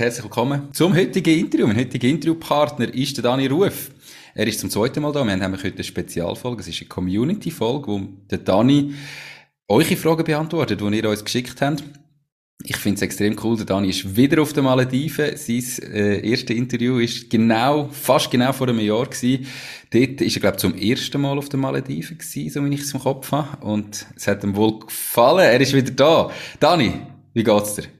Herzlich willkommen zum heutigen Interview. Mein heutiger Interviewpartner ist der Dani Ruf. Er ist zum zweiten Mal da. Wir haben heute eine Spezialfolge. Es ist eine Community-Folge, wo der Dani eure Fragen beantwortet, die ihr uns geschickt habt. Ich finde es extrem cool. Der Dani ist wieder auf den Malediven. Sein äh, erstes Interview ist genau, fast genau vor einem Jahr gewesen. Dort ist er, glaube ich, zum ersten Mal auf den Malediven gewesen, so wie ich es im Kopf habe. Und es hat ihm wohl gefallen. Er ist wieder da. Dani, wie geht's dir?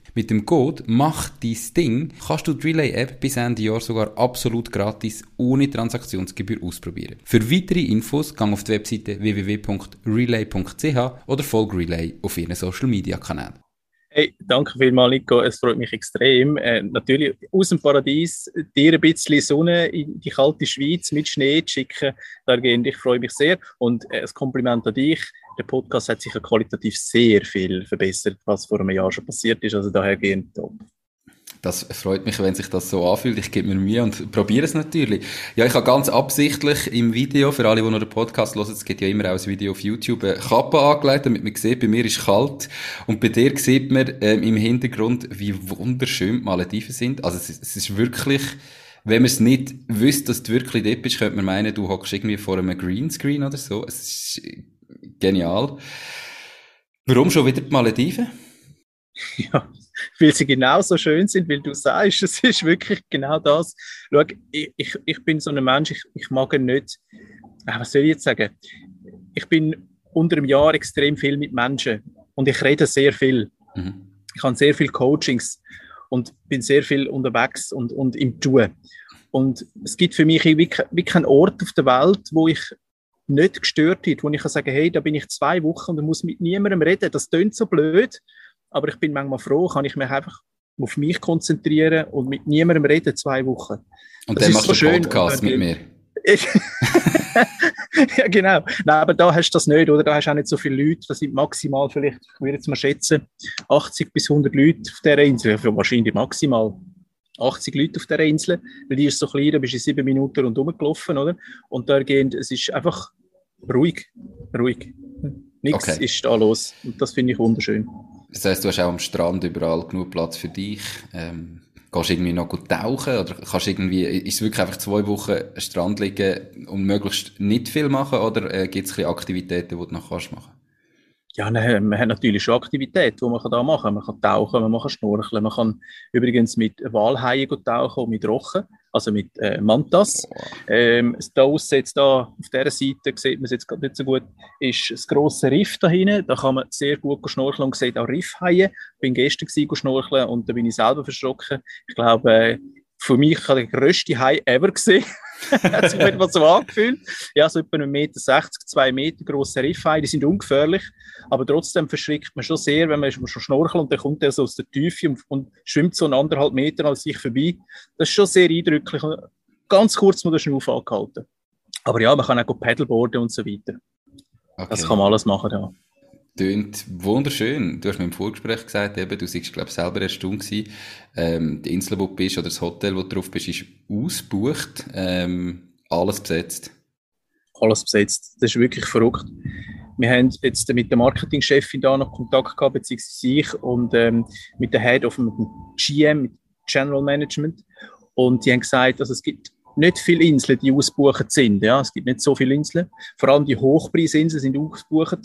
Mit dem Code Mach dein Ding kannst du die Relay-App bis Ende Jahr sogar absolut gratis ohne Transaktionsgebühr ausprobieren. Für weitere Infos gang auf die Webseite www.relay.ch oder folge Relay auf ihren Social Media Kanälen. Hey, danke vielmals, Nico. Es freut mich extrem. Äh, natürlich aus dem Paradies dir ein bisschen Sonne in die kalte Schweiz mit Schnee zu schicken. Dahingehend, ich freue mich sehr. Und äh, das Kompliment an dich. Der Podcast hat sich qualitativ sehr viel verbessert, was vor einem Jahr schon passiert ist. Also dahergehend top. Das freut mich, wenn sich das so anfühlt. Ich gebe mir Mühe und probiere es natürlich. Ja, ich habe ganz absichtlich im Video, für alle, die noch den Podcast hören, es geht ja immer auch ein Video auf YouTube, eine Kappe angelegt, damit man sieht, bei mir ist kalt. Und bei dir sieht man ähm, im Hintergrund, wie wunderschön die Malediven sind. Also es, es ist wirklich, wenn man es nicht wüsste, dass du wirklich dort bist, könnte man meinen, du hockst irgendwie vor einem Greenscreen oder so. Es ist genial. Warum schon wieder die Malediven? Ja, weil sie genauso schön sind, weil du sagst, es ist wirklich genau das. Schau, ich, ich, ich bin so ein Mensch, ich, ich mag nicht, äh, was soll ich jetzt sagen? Ich bin unter einem Jahr extrem viel mit Menschen und ich rede sehr viel. Mhm. Ich habe sehr viele Coachings und bin sehr viel unterwegs und, und im Tun. Und es gibt für mich wie, wie keinen Ort auf der Welt, wo ich nicht gestört wird, wo ich kann sagen, hey, da bin ich zwei Wochen und muss mit niemandem reden. Das klingt so blöd, aber ich bin manchmal froh, kann ich mich einfach auf mich konzentrieren und mit niemandem reden zwei Wochen. Und das dann machst so du schön. Podcast mit mir. ja, genau. Nein, aber da hast du das nicht, oder? Da hast du auch nicht so viele Leute. Das sind maximal vielleicht, ich würde jetzt mal schätzen, 80 bis 100 Leute auf dieser Insel. Wahrscheinlich maximal 80 Leute auf dieser Insel, weil die ist so klein, da bist du in sieben Minuten rundherum gelaufen, oder? Und da gehen, es ist einfach ruhig, ruhig. Nichts okay. ist da los. Und das finde ich wunderschön. Das heisst, du hast auch am Strand überall genug Platz für dich. Ähm, gehst du irgendwie noch gut tauchen oder kannst irgendwie, ist es wirklich einfach zwei Wochen am Strand liegen und möglichst nicht viel machen oder äh, gibt es Aktivitäten, die du noch kannst machen? Ja, nein, man hat natürlich schon Aktivitäten, die man da machen kann. Man kann tauchen, man kann schnorcheln, man kann übrigens mit Walhaien tauchen und mit Rochen also mit äh, Mantas. Ähm, da jetzt da auf dieser Seite, sieht man es jetzt gerade nicht so gut, ist das grosse Riff da hinten. Da kann man sehr gut schnorcheln und sieht auch Riffhaie. Ich bin gestern schnorcheln und da bin ich selber verschrocken. Ich glaube, äh, für mich der grösste Hai ever gesehen. hat sich mir so angefühlt. Ja, so etwa 1,60 Meter, 2 Meter grosse Riffhaie, die sind ungefährlich, aber trotzdem verschrickt man schon sehr, wenn man schon schnorchelt und dann kommt er so aus der Tiefe und, und schwimmt so anderthalb Meter an sich vorbei. Das ist schon sehr eindrücklich. Ganz kurz mal den Schnuff angehalten. Aber ja, man kann auch Paddleboarden und so weiter. Okay. Das kann man alles machen, ja. Tönt wunderschön. Du hast mir im Vorgespräch gesagt, eben, du warst, glaube ich, selber erstaunt gewesen. Ähm, die Insel, wo du bist, oder das Hotel, wo du drauf bist, ist ausgebucht. Ähm, alles besetzt. Alles besetzt. Das ist wirklich verrückt. Wir haben jetzt mit der Marketingchefin da noch Kontakt gehabt, beziehungsweise ich, und ähm, mit der Head of mit dem GM, mit General Management. Und die haben gesagt, also es gibt nicht viele Inseln, die ausgebucht sind. Ja, es gibt nicht so viele Inseln. Vor allem die Hochpreisinseln sind ausgebucht.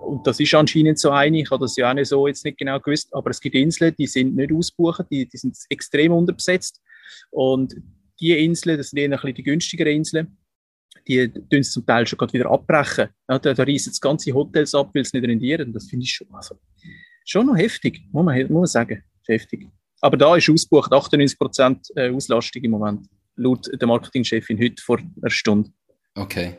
Und das ist anscheinend so eine. Ich habe das ja auch nicht so jetzt nicht genau gewusst. Aber es gibt Inseln, die sind nicht ausgebucht, die, die sind extrem unterbesetzt. Und die Inseln, das sind eher ein bisschen die günstigeren Inseln, die tun es zum Teil schon gerade wieder abbrechen. Ja, da, da reißen das ganze Hotels ab, weil sie nicht rendieren. Das finde ich schon, also, schon noch heftig, muss man, muss man sagen. Heftig. Aber da ist ausgebucht 98% äh, Auslastung im Moment, laut der Marketingchefin heute vor einer Stunde. Okay.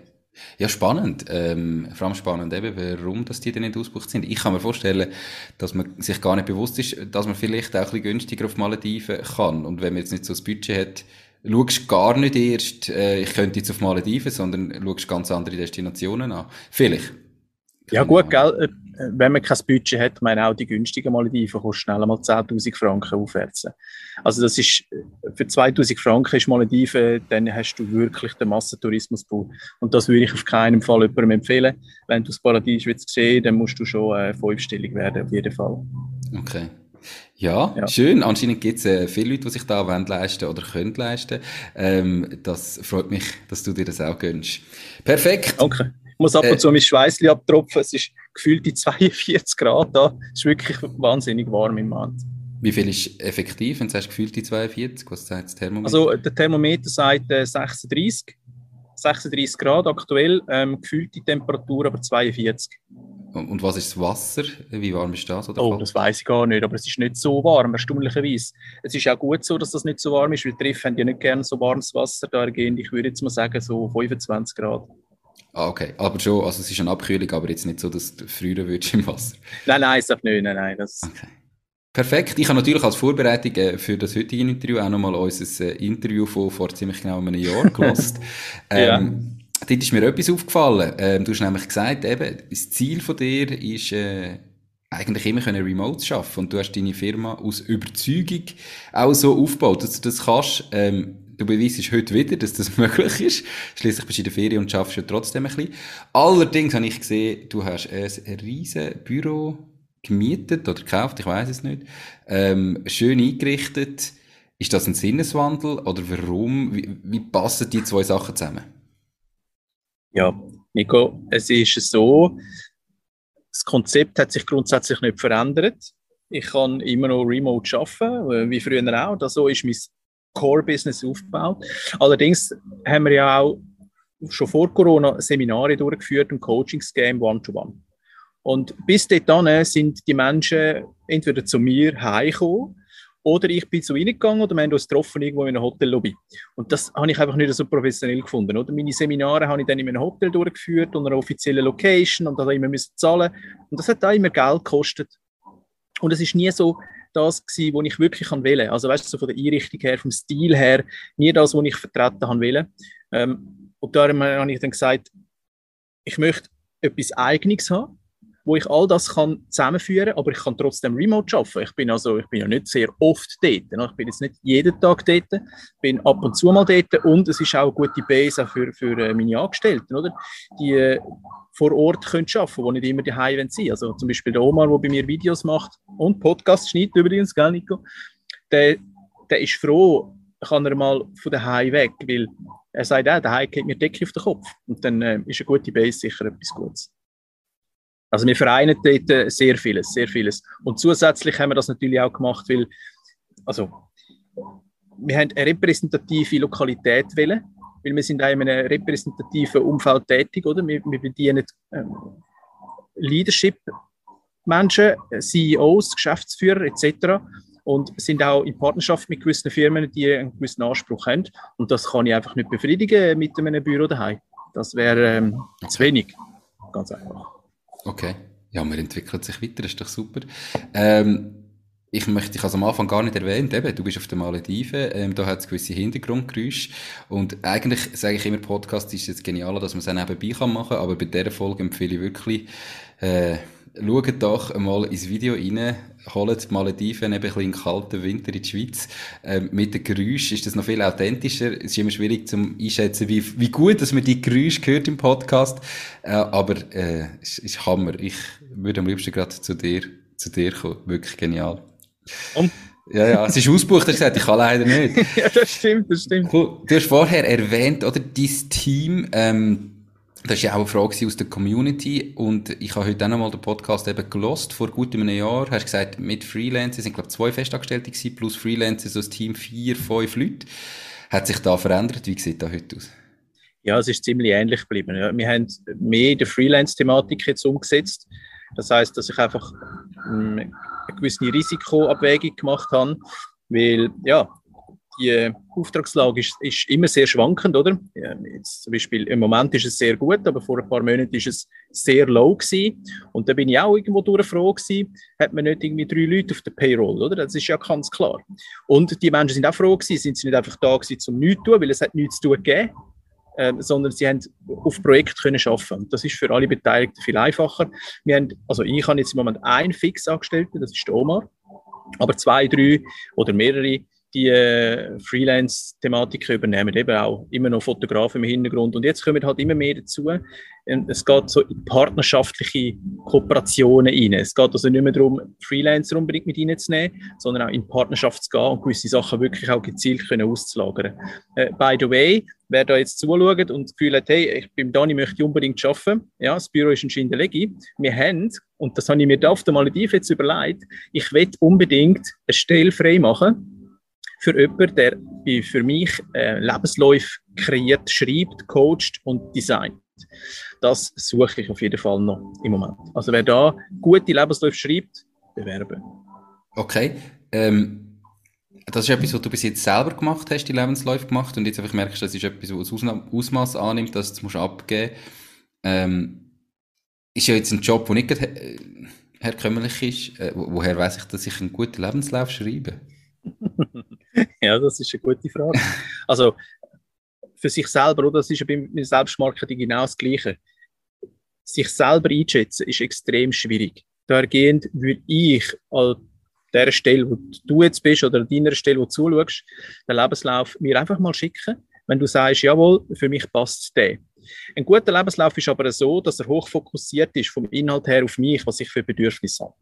Ja, spannend. Ähm, vor allem spannend eben, warum dass die denn nicht ausgebucht sind. Ich kann mir vorstellen, dass man sich gar nicht bewusst ist, dass man vielleicht auch ein bisschen günstiger auf Malediven kann. Und wenn man jetzt nicht so das Budget hat, schaust gar nicht erst, äh, ich könnte jetzt auf Malediven, sondern schaust ganz andere Destinationen an. Vielleicht. Ja gut, gell, äh, wenn man kein Budget hat, meine auch die günstigen Malediven kosten schnell mal 10'000 Franken aufwärts. Also das ist, für 2'000 Franken ist Malediven, dann hast du wirklich den Massentourismuspool. Und das würde ich auf keinen Fall jemandem empfehlen. Wenn du das Paradies willst sehen, dann musst du schon äh, fünfstellig werden, auf jeden Fall. Okay. Ja, ja, schön. Anscheinend gibt es äh, viele Leute, die sich da wollen leisten oder können leisten. Ähm, das freut mich, dass du dir das auch gönnst. Perfekt. Danke. Muss ab und äh, zu mein Schweißli abtropfen. Es ist gefühlt die 42 Grad da. Es ist wirklich wahnsinnig warm im Moment. Wie viel ist effektiv, wenn du sagst, gefühlt die 42? Was sagt das Thermometer? Also der Thermometer sagt äh, 36. 36 Grad aktuell, ähm, gefühlte Temperatur aber 42. Und was ist das Wasser? Wie warm ist das? Oder oh, kalt? das weiß ich gar nicht, aber es ist nicht so warm, erstaunlicherweise. Es ist auch gut so, dass das nicht so warm ist, weil die Riffe haben ja nicht gerne so warmes Wasser da ergehen. Ich würde jetzt mal sagen, so 25 Grad. Ah, okay. Aber schon, also es ist eine Abkühlung, aber jetzt nicht so, dass du frieren würdest im Wasser. Nein, nein, ist nicht. Nein, nein. Das okay. Perfekt. Ich habe natürlich als Vorbereitung äh, für das heutige Interview auch nochmal unser äh, Interview von vor ziemlich genau einem Jahr gelost. ähm, ja dort ist mir etwas aufgefallen. Ähm, du hast nämlich gesagt, eben, das Ziel von dir ist, äh, eigentlich immer können Remote schaffen und du hast deine Firma aus Überzeugung auch so aufgebaut, dass du das kannst. Ähm, du beweist heute wieder, dass das möglich ist. Schließlich bist du in der Ferien und schaffst ja trotzdem ein bisschen. Allerdings habe ich gesehen, du hast ein riesen Büro gemietet oder gekauft, ich weiß es nicht. Ähm, schön eingerichtet. Ist das ein Sinneswandel oder warum? Wie, wie passen die zwei Sachen zusammen? Ja, Nico, es ist so, das Konzept hat sich grundsätzlich nicht verändert. Ich kann immer noch remote arbeiten, äh, wie früher auch. Das ist mein Core-Business aufgebaut. Allerdings haben wir ja auch schon vor Corona Seminare durchgeführt und Coachings-Game One-to-One. Und bis dahin sind die Menschen entweder zu mir heimgekommen oder ich bin zu ihnen gegangen oder wir haben uns getroffen irgendwo in einer Hotellobby. Und das habe ich einfach nicht so professionell gefunden. Oder? Meine Seminare habe ich dann in einem Hotel durchgeführt, unter einer offiziellen Location und da immer müssen zahlen. Und das hat auch immer Geld gekostet. Und es ist nie so das gewesen, was ich wirklich wählen Also weißt du, so von der Einrichtung her, vom Stil her, nie das, was ich vertreten habe wählen. Ähm, und darum habe ich dann gesagt, ich möchte etwas Eigenes haben wo ich all das kann zusammenführen kann, aber ich kann trotzdem remote arbeiten. Ich bin also, ich bin ja nicht sehr oft dort. Ne? Ich bin jetzt nicht jeden Tag dort, bin ab und zu mal dort und es ist auch eine gute Base für, für äh, meine Angestellten, oder? Die äh, vor Ort können arbeiten, die nicht immer daheim sein Also zum Beispiel der Omar, der bei mir Videos macht und Podcasts schneidet übrigens, gell, Nico? Der, der ist froh, kann er mal von daheim weg, weil er sagt, äh, daheim geht mir Decke auf den Kopf. Und dann äh, ist eine gute Base sicher etwas Gutes. Also wir vereinen dort sehr vieles, sehr vieles. Und zusätzlich haben wir das natürlich auch gemacht, weil, also, wir haben eine repräsentative Lokalität wählen, weil wir sind in einem repräsentativen Umfeld tätig, oder? Wir, wir bedienen ähm, Leadership-Menschen, CEOs, Geschäftsführer etc. Und sind auch in Partnerschaft mit gewissen Firmen, die einen gewissen Anspruch haben. Und das kann ich einfach nicht befriedigen mit einem Büro daheim. Das wäre ähm, zu wenig. Ganz einfach. Okay. Ja, man entwickelt sich weiter, ist doch super. Ähm, ich möchte dich also am Anfang gar nicht erwähnt, eben, du bist auf den Malediven, ähm, da hat es gewisse Hintergrundgeräusche und eigentlich sage ich immer, Podcast ist jetzt genial, dass man es dann nebenbei kann machen, aber bei dieser Folge empfehle ich wirklich, äh, schaut doch einmal ins Video rein, holt die Malediven eben ein bisschen kalten Winter in die Schweiz. Ähm, mit den Geräuschen ist das noch viel authentischer. Es ist immer schwierig zu einschätzen, wie, wie gut, dass man die Geräusche hört im Podcast. Äh, aber äh, es ist Hammer. Ich würde am liebsten gerade zu dir, zu dir kommen. Wirklich genial. Und? Ja, ja, es ist ausgebucht, hast gesagt, ich kann leider nicht. ja, das stimmt, das stimmt. Cool. Du hast vorher erwähnt, oder, dein Team, ähm, das ist ja auch eine Frage aus der Community und ich habe heute auch nochmal den Podcast eben gelost vor gut einem Jahr. Hast gesagt, mit Freelancers sind glaube ich zwei Festangestellte gewesen, plus Freelancers so ein Team vier, fünf Leute. Hat sich da verändert? Wie sieht das heute aus? Ja, es ist ziemlich ähnlich geblieben. Ja. Wir haben mehr die Freelance-Thematik jetzt umgesetzt. Das heißt, dass ich einfach hm, eine gewisse Risikoabwägung gemacht habe, weil ja, die Auftragslage ist, ist immer sehr schwankend, oder? Jetzt zum Beispiel im Moment ist es sehr gut, aber vor ein paar Monaten ist es sehr low gewesen. Und da bin ich auch irgendwo durchfroh gewesen, hat man nicht irgendwie drei Leute auf der Payroll, oder? Das ist ja ganz klar. Und die Menschen sind auch froh gewesen, sind sie nicht einfach da gewesen, zum nichts zu tun, weil es hat nichts zu tun gegeben. Ähm, sondern sie haben auf Projekt können arbeiten. Das ist für alle Beteiligten viel einfacher. Wir haben, also ich habe jetzt im Moment einen Fixangestellten, das ist der Omar, aber zwei, drei oder mehrere die äh, Freelance-Thematiken übernehmen, eben auch immer noch Fotografen im Hintergrund. Und jetzt kommen halt immer mehr dazu. Es geht so in partnerschaftliche Kooperationen rein. Es geht also nicht mehr darum, Freelancer unbedingt mit reinzunehmen, sondern auch in Partnerschaft zu gehen und gewisse Sachen wirklich auch gezielt können auszulagern. Äh, by the way, wer da jetzt zuschaut und das Gefühl hat, hey, ich bin Dani, möchte unbedingt arbeiten, ja, das Büro ist in Schindelegi. Wir haben, und das habe ich mir auf der Malediv jetzt überlegt, ich will unbedingt eine Stelle frei machen, für jemanden, der für mich äh, Lebensläufe kreiert, schreibt, coacht und designt. Das suche ich auf jeden Fall noch im Moment. Also wer da gute Lebensläufe schreibt, bewerben. Okay. Ähm, das ist etwas, was du bis jetzt selber gemacht hast, die Lebensläufe gemacht und jetzt einfach merkst, das ist etwas, was Ausmaß annimmt, dass du es abgeben. Ähm, ist ja jetzt ein Job, der nicht äh, herkömmlich ist. Äh, woher weiß ich, dass ich einen guten Lebenslauf schreibe? ja, das ist eine gute Frage. Also für sich selber, oder? Das ist ja beim Selbstmarketing genau das Gleiche. Sich selber einschätzen ist extrem schwierig. Dahergehend würde ich an der Stelle, wo du jetzt bist, oder an deiner Stelle, wo du zuschaust, den Lebenslauf mir einfach mal schicken, wenn du sagst, jawohl, für mich passt der. Ein guter Lebenslauf ist aber so, dass er hochfokussiert ist vom Inhalt her auf mich, was ich für Bedürfnisse habe.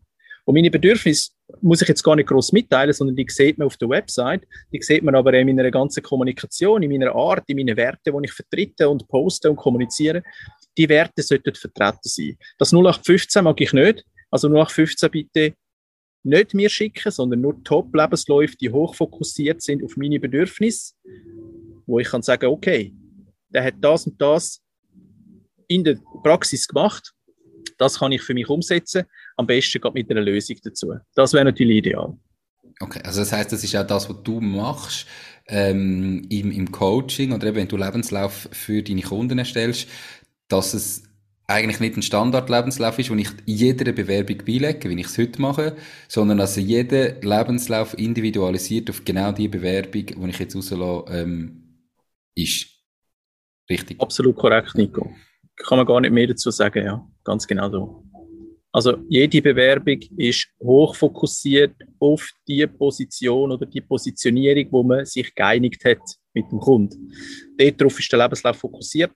Und meine Bedürfnisse muss ich jetzt gar nicht groß mitteilen, sondern die sieht man auf der Website. Die sieht man aber in meiner ganzen Kommunikation, in meiner Art, in meinen Werten, die ich vertrete und poste und kommuniziere. Die Werte sollten vertreten sein. Das 0815 mag ich nicht. Also 0815 bitte nicht mir schicken, sondern nur Top-Lebensläufe, die hochfokussiert sind auf meine Bedürfnisse, wo ich kann sagen, okay, der hat das und das in der Praxis gemacht, das kann ich für mich umsetzen am besten geht mit einer Lösung dazu. Das wäre natürlich ideal. Okay, also das heißt, das ist auch das, was du machst ähm, im, im Coaching oder eben, wenn du Lebenslauf für deine Kunden erstellst, dass es eigentlich nicht ein Standard-Lebenslauf ist, wo ich jeder Bewerbung beilege, wie ich es heute mache, sondern dass jeder Lebenslauf individualisiert auf genau die Bewerbung, die ich jetzt rauslasse, ähm, ist. Richtig? Absolut korrekt, Nico. Kann man gar nicht mehr dazu sagen, ja. Ganz genau so. Also jede Bewerbung ist hochfokussiert auf die Position oder die Positionierung, wo man sich geeinigt hat mit dem Kunden. Darauf ist der Lebenslauf fokussiert.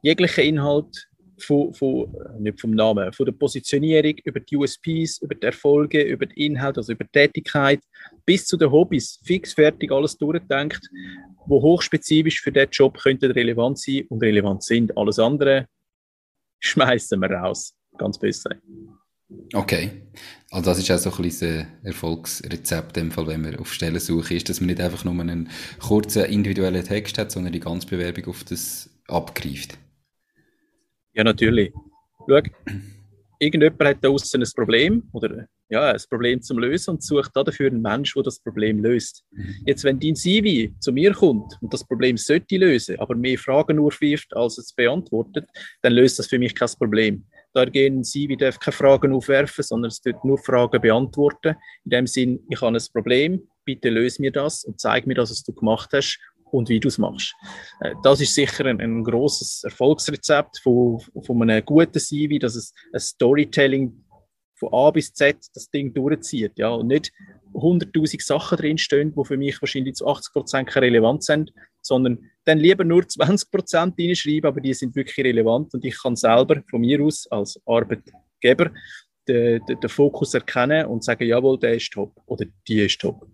Jeglicher Inhalt von, von, nicht vom Namen, von der Positionierung über die USPs, über die Erfolge, über den Inhalt, also über die Tätigkeit, bis zu den Hobbys, fix fertig alles durchdenkt, wo hochspezifisch für den Job könnte relevant sein und relevant sind. Alles andere schmeißen wir raus ganz besser. Okay. Also das ist auch so ein bisschen Erfolgsrezept, im Fall, wenn man auf Stellensuche ist, dass man nicht einfach nur einen kurzen individuellen Text hat, sondern die ganze Bewerbung auf das abgreift. Ja, natürlich. Schau, irgendjemand hat da außen ein Problem oder ja, ein Problem zum Lösen und sucht dafür einen Mensch, der das Problem löst. Mhm. Jetzt, wenn dein CV zu mir kommt und das Problem sollte lösen, aber mehr Fragen nur wirft, als es beantwortet, dann löst das für mich kein Problem. Da gehen Sie, wir dürfen keine Fragen aufwerfen, sondern es wird nur Fragen beantworten. In dem Sinn, ich habe ein Problem, bitte löse mir das und zeig mir, dass was du gemacht hast und wie du es machst. Äh, das ist sicher ein, ein großes Erfolgsrezept von, von einem guten CV, dass es ein Storytelling von A bis Z das Ding durchzieht, ja, und nicht 100.000 Sachen drinstehen, die für mich wahrscheinlich zu 80 Prozent keine Relevanz haben, sondern dann lieber nur 20 Prozent reinschreiben, aber die sind wirklich relevant und ich kann selber von mir aus als Arbeitgeber den, den, den Fokus erkennen und sagen, jawohl, der ist top oder die ist top.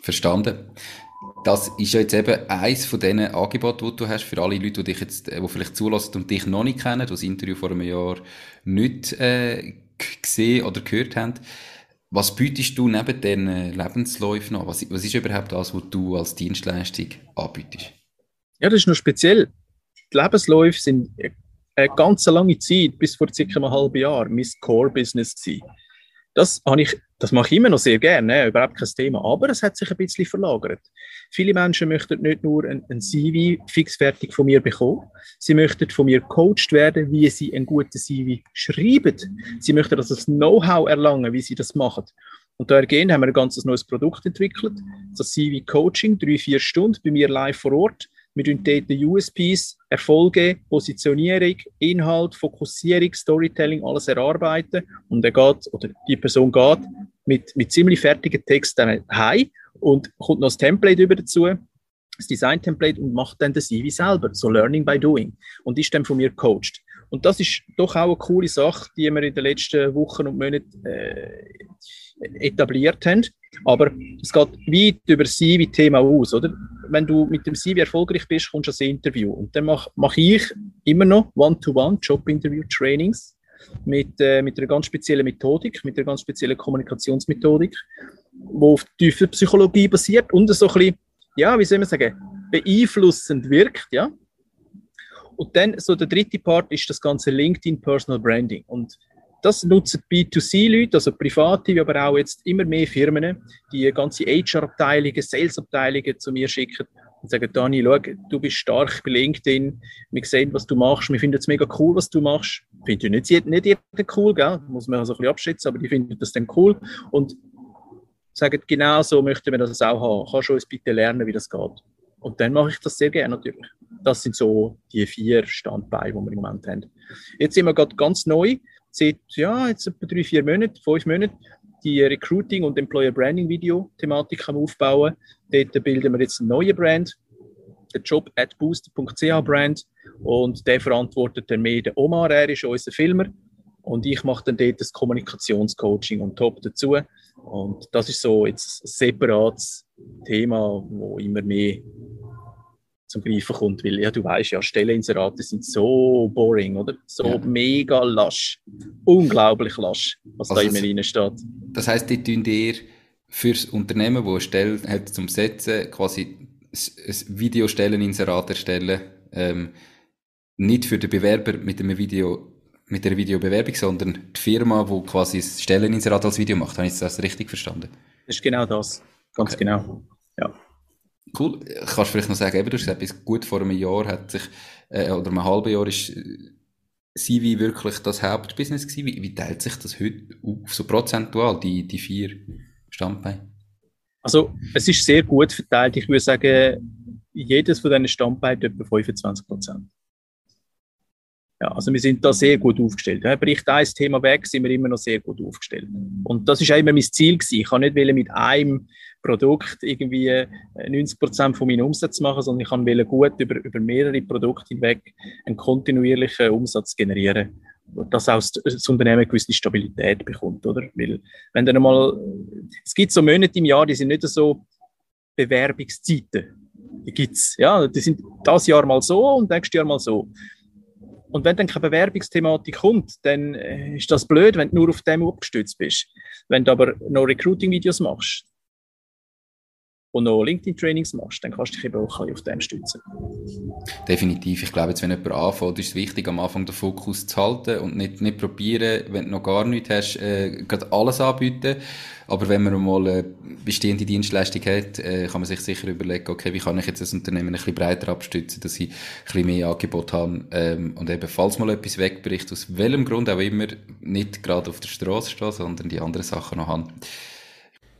Verstanden. Das ist ja jetzt eben eins von diesen Angeboten, die du hast für alle Leute, die dich jetzt, die vielleicht zulassen und dich noch nicht kennen, die das Interview vor einem Jahr nicht äh, gesehen oder gehört haben. Was bietest du neben diesen Lebensläufen noch? Was, was ist überhaupt das, was du als Dienstleistung anbietest? Ja, das ist noch speziell. Die Lebensläufe sind eine ganz lange Zeit, bis vor circa einem halben Jahr, mein Core-Business. Das, habe ich, das mache ich immer noch sehr gerne, überhaupt kein Thema. Aber es hat sich ein bisschen verlagert. Viele Menschen möchten nicht nur ein, ein CV fixfertig von mir bekommen, sie möchten von mir gecoacht werden, wie sie ein gutes CV schreiben. Sie möchten also das Know-how erlangen, wie sie das machen. Und dahergehend haben wir ein ganz neues Produkt entwickelt, das CV Coaching, drei, vier Stunden bei mir live vor Ort. Wir tun dort USPs, Erfolge, Positionierung, Inhalt, Fokussierung, Storytelling, alles erarbeiten. Und er geht, oder die Person geht mit, mit ziemlich fertigen Texten heim und kommt noch das Template über dazu, das Design-Template und macht dann das CV selber. So Learning by Doing. Und ist dann von mir coacht. Und das ist doch auch eine coole Sache, die wir in den letzten Wochen und Monaten äh, etabliert haben. Aber es geht weit über das CV-Thema aus, oder? Wenn du mit dem CV erfolgreich bist, kommst du ans Interview. Und dann mache mach ich immer noch One-to-One Job-Interview-Trainings mit, äh, mit einer ganz speziellen Methodik, mit einer ganz speziellen Kommunikationsmethodik, die auf tiefer Psychologie basiert und so ein bisschen, ja, wie soll man sagen, beeinflussend wirkt, ja. Und dann so der dritte Part ist das ganze LinkedIn Personal Branding. Und das nutzen B2C-Leute, also Private, aber auch jetzt immer mehr Firmen, die ganze HR-Abteilungen, Sales-Abteilungen zu mir schicken und sagen, Dani, schau, du bist stark bei LinkedIn, wir sehen, was du machst, wir finden es mega cool, was du machst. Findet nicht, nicht jeder cool, gell? muss man also ein bisschen abschätzen, aber die finden das dann cool und sagen, genau so möchten wir das auch haben. Kannst du uns bitte lernen, wie das geht? Und dann mache ich das sehr gerne natürlich. Das sind so die vier Standbeine, die wir im Moment haben. Jetzt sind wir gerade ganz neu seit ja, jetzt etwa drei, vier Monaten, fünf Monaten, die Recruiting- und Employer Branding-Video-Thematik aufbauen. Dort bilden wir jetzt einen neuen Brand, den Job at booster.ch Brand. Und der verantwortet dann mehr den Omar, er ist unser Filmer. Und ich mache dann dort das Kommunikationscoaching und Top dazu. Und das ist so jetzt ein separates Thema, wo immer mehr zum Greifen kommt, weil ja, du weißt ja, Stelleninserate sind so boring, oder? So ja. mega lasch. Unglaublich lasch, was also da immer rein steht. Das heisst, die tun dir fürs Unternehmen, das eine Stelle hat zum Setzen, quasi ein Videostelleninserat erstellen, ähm, nicht für den Bewerber mit einem Video mit der Videobewerbung, sondern die Firma, die quasi das Stelleninserat als Video macht. Habe ich das richtig verstanden? Das ist genau das. Ganz okay. genau. Cool. Kannst vielleicht noch sagen, eben, du hast gesagt, gut vor einem Jahr hat sich, äh, oder einem halben Jahr ist äh, CV wirklich das Hauptbusiness gewesen. Wie, wie teilt sich das heute auf, so prozentual, die, die vier Standbeine? Also, es ist sehr gut verteilt. Ich würde sagen, jedes von diesen Standbeinen etwa 25 Prozent. Ja, also wir sind da sehr gut aufgestellt. Bricht ein Thema weg, sind wir immer noch sehr gut aufgestellt. Und das ist auch immer mein Ziel gewesen. Ich kann nicht mit einem Produkt irgendwie 90 äh, Prozent von meinem Umsatz machen, sondern ich kann gut über, über mehrere Produkte hinweg einen kontinuierlichen Umsatz generieren, dass auch das Unternehmen eine gewisse Stabilität bekommt, oder? Weil, wenn dann einmal, es gibt so Monate im Jahr, die sind nicht so Bewerbungszeiten. Die gibt's, ja, die sind das Jahr mal so und nächstes Jahr mal so. Und wenn dann keine Bewerbungsthematik kommt, dann äh, ist das blöd, wenn du nur auf dem abgestützt bist. Wenn du aber noch Recruiting-Videos machst, und noch LinkedIn-Trainings machst, dann kannst du dich eben auch auf dem stützen. Definitiv. Ich glaube, jetzt, wenn jemand anfängt, ist es wichtig, am Anfang den Fokus zu halten und nicht, nicht probieren, wenn du noch gar nichts hast, äh, gerade alles anbieten. Aber wenn man mal eine bestehende Dienstleistung hat, äh, kann man sich sicher überlegen, okay, wie kann ich jetzt das Unternehmen ein bisschen breiter abstützen, dass ich ein bisschen mehr Angebot habe ähm, und eben, falls mal etwas wegbricht, aus welchem Grund auch immer, nicht gerade auf der Straße stehen, sondern die anderen Sachen noch haben.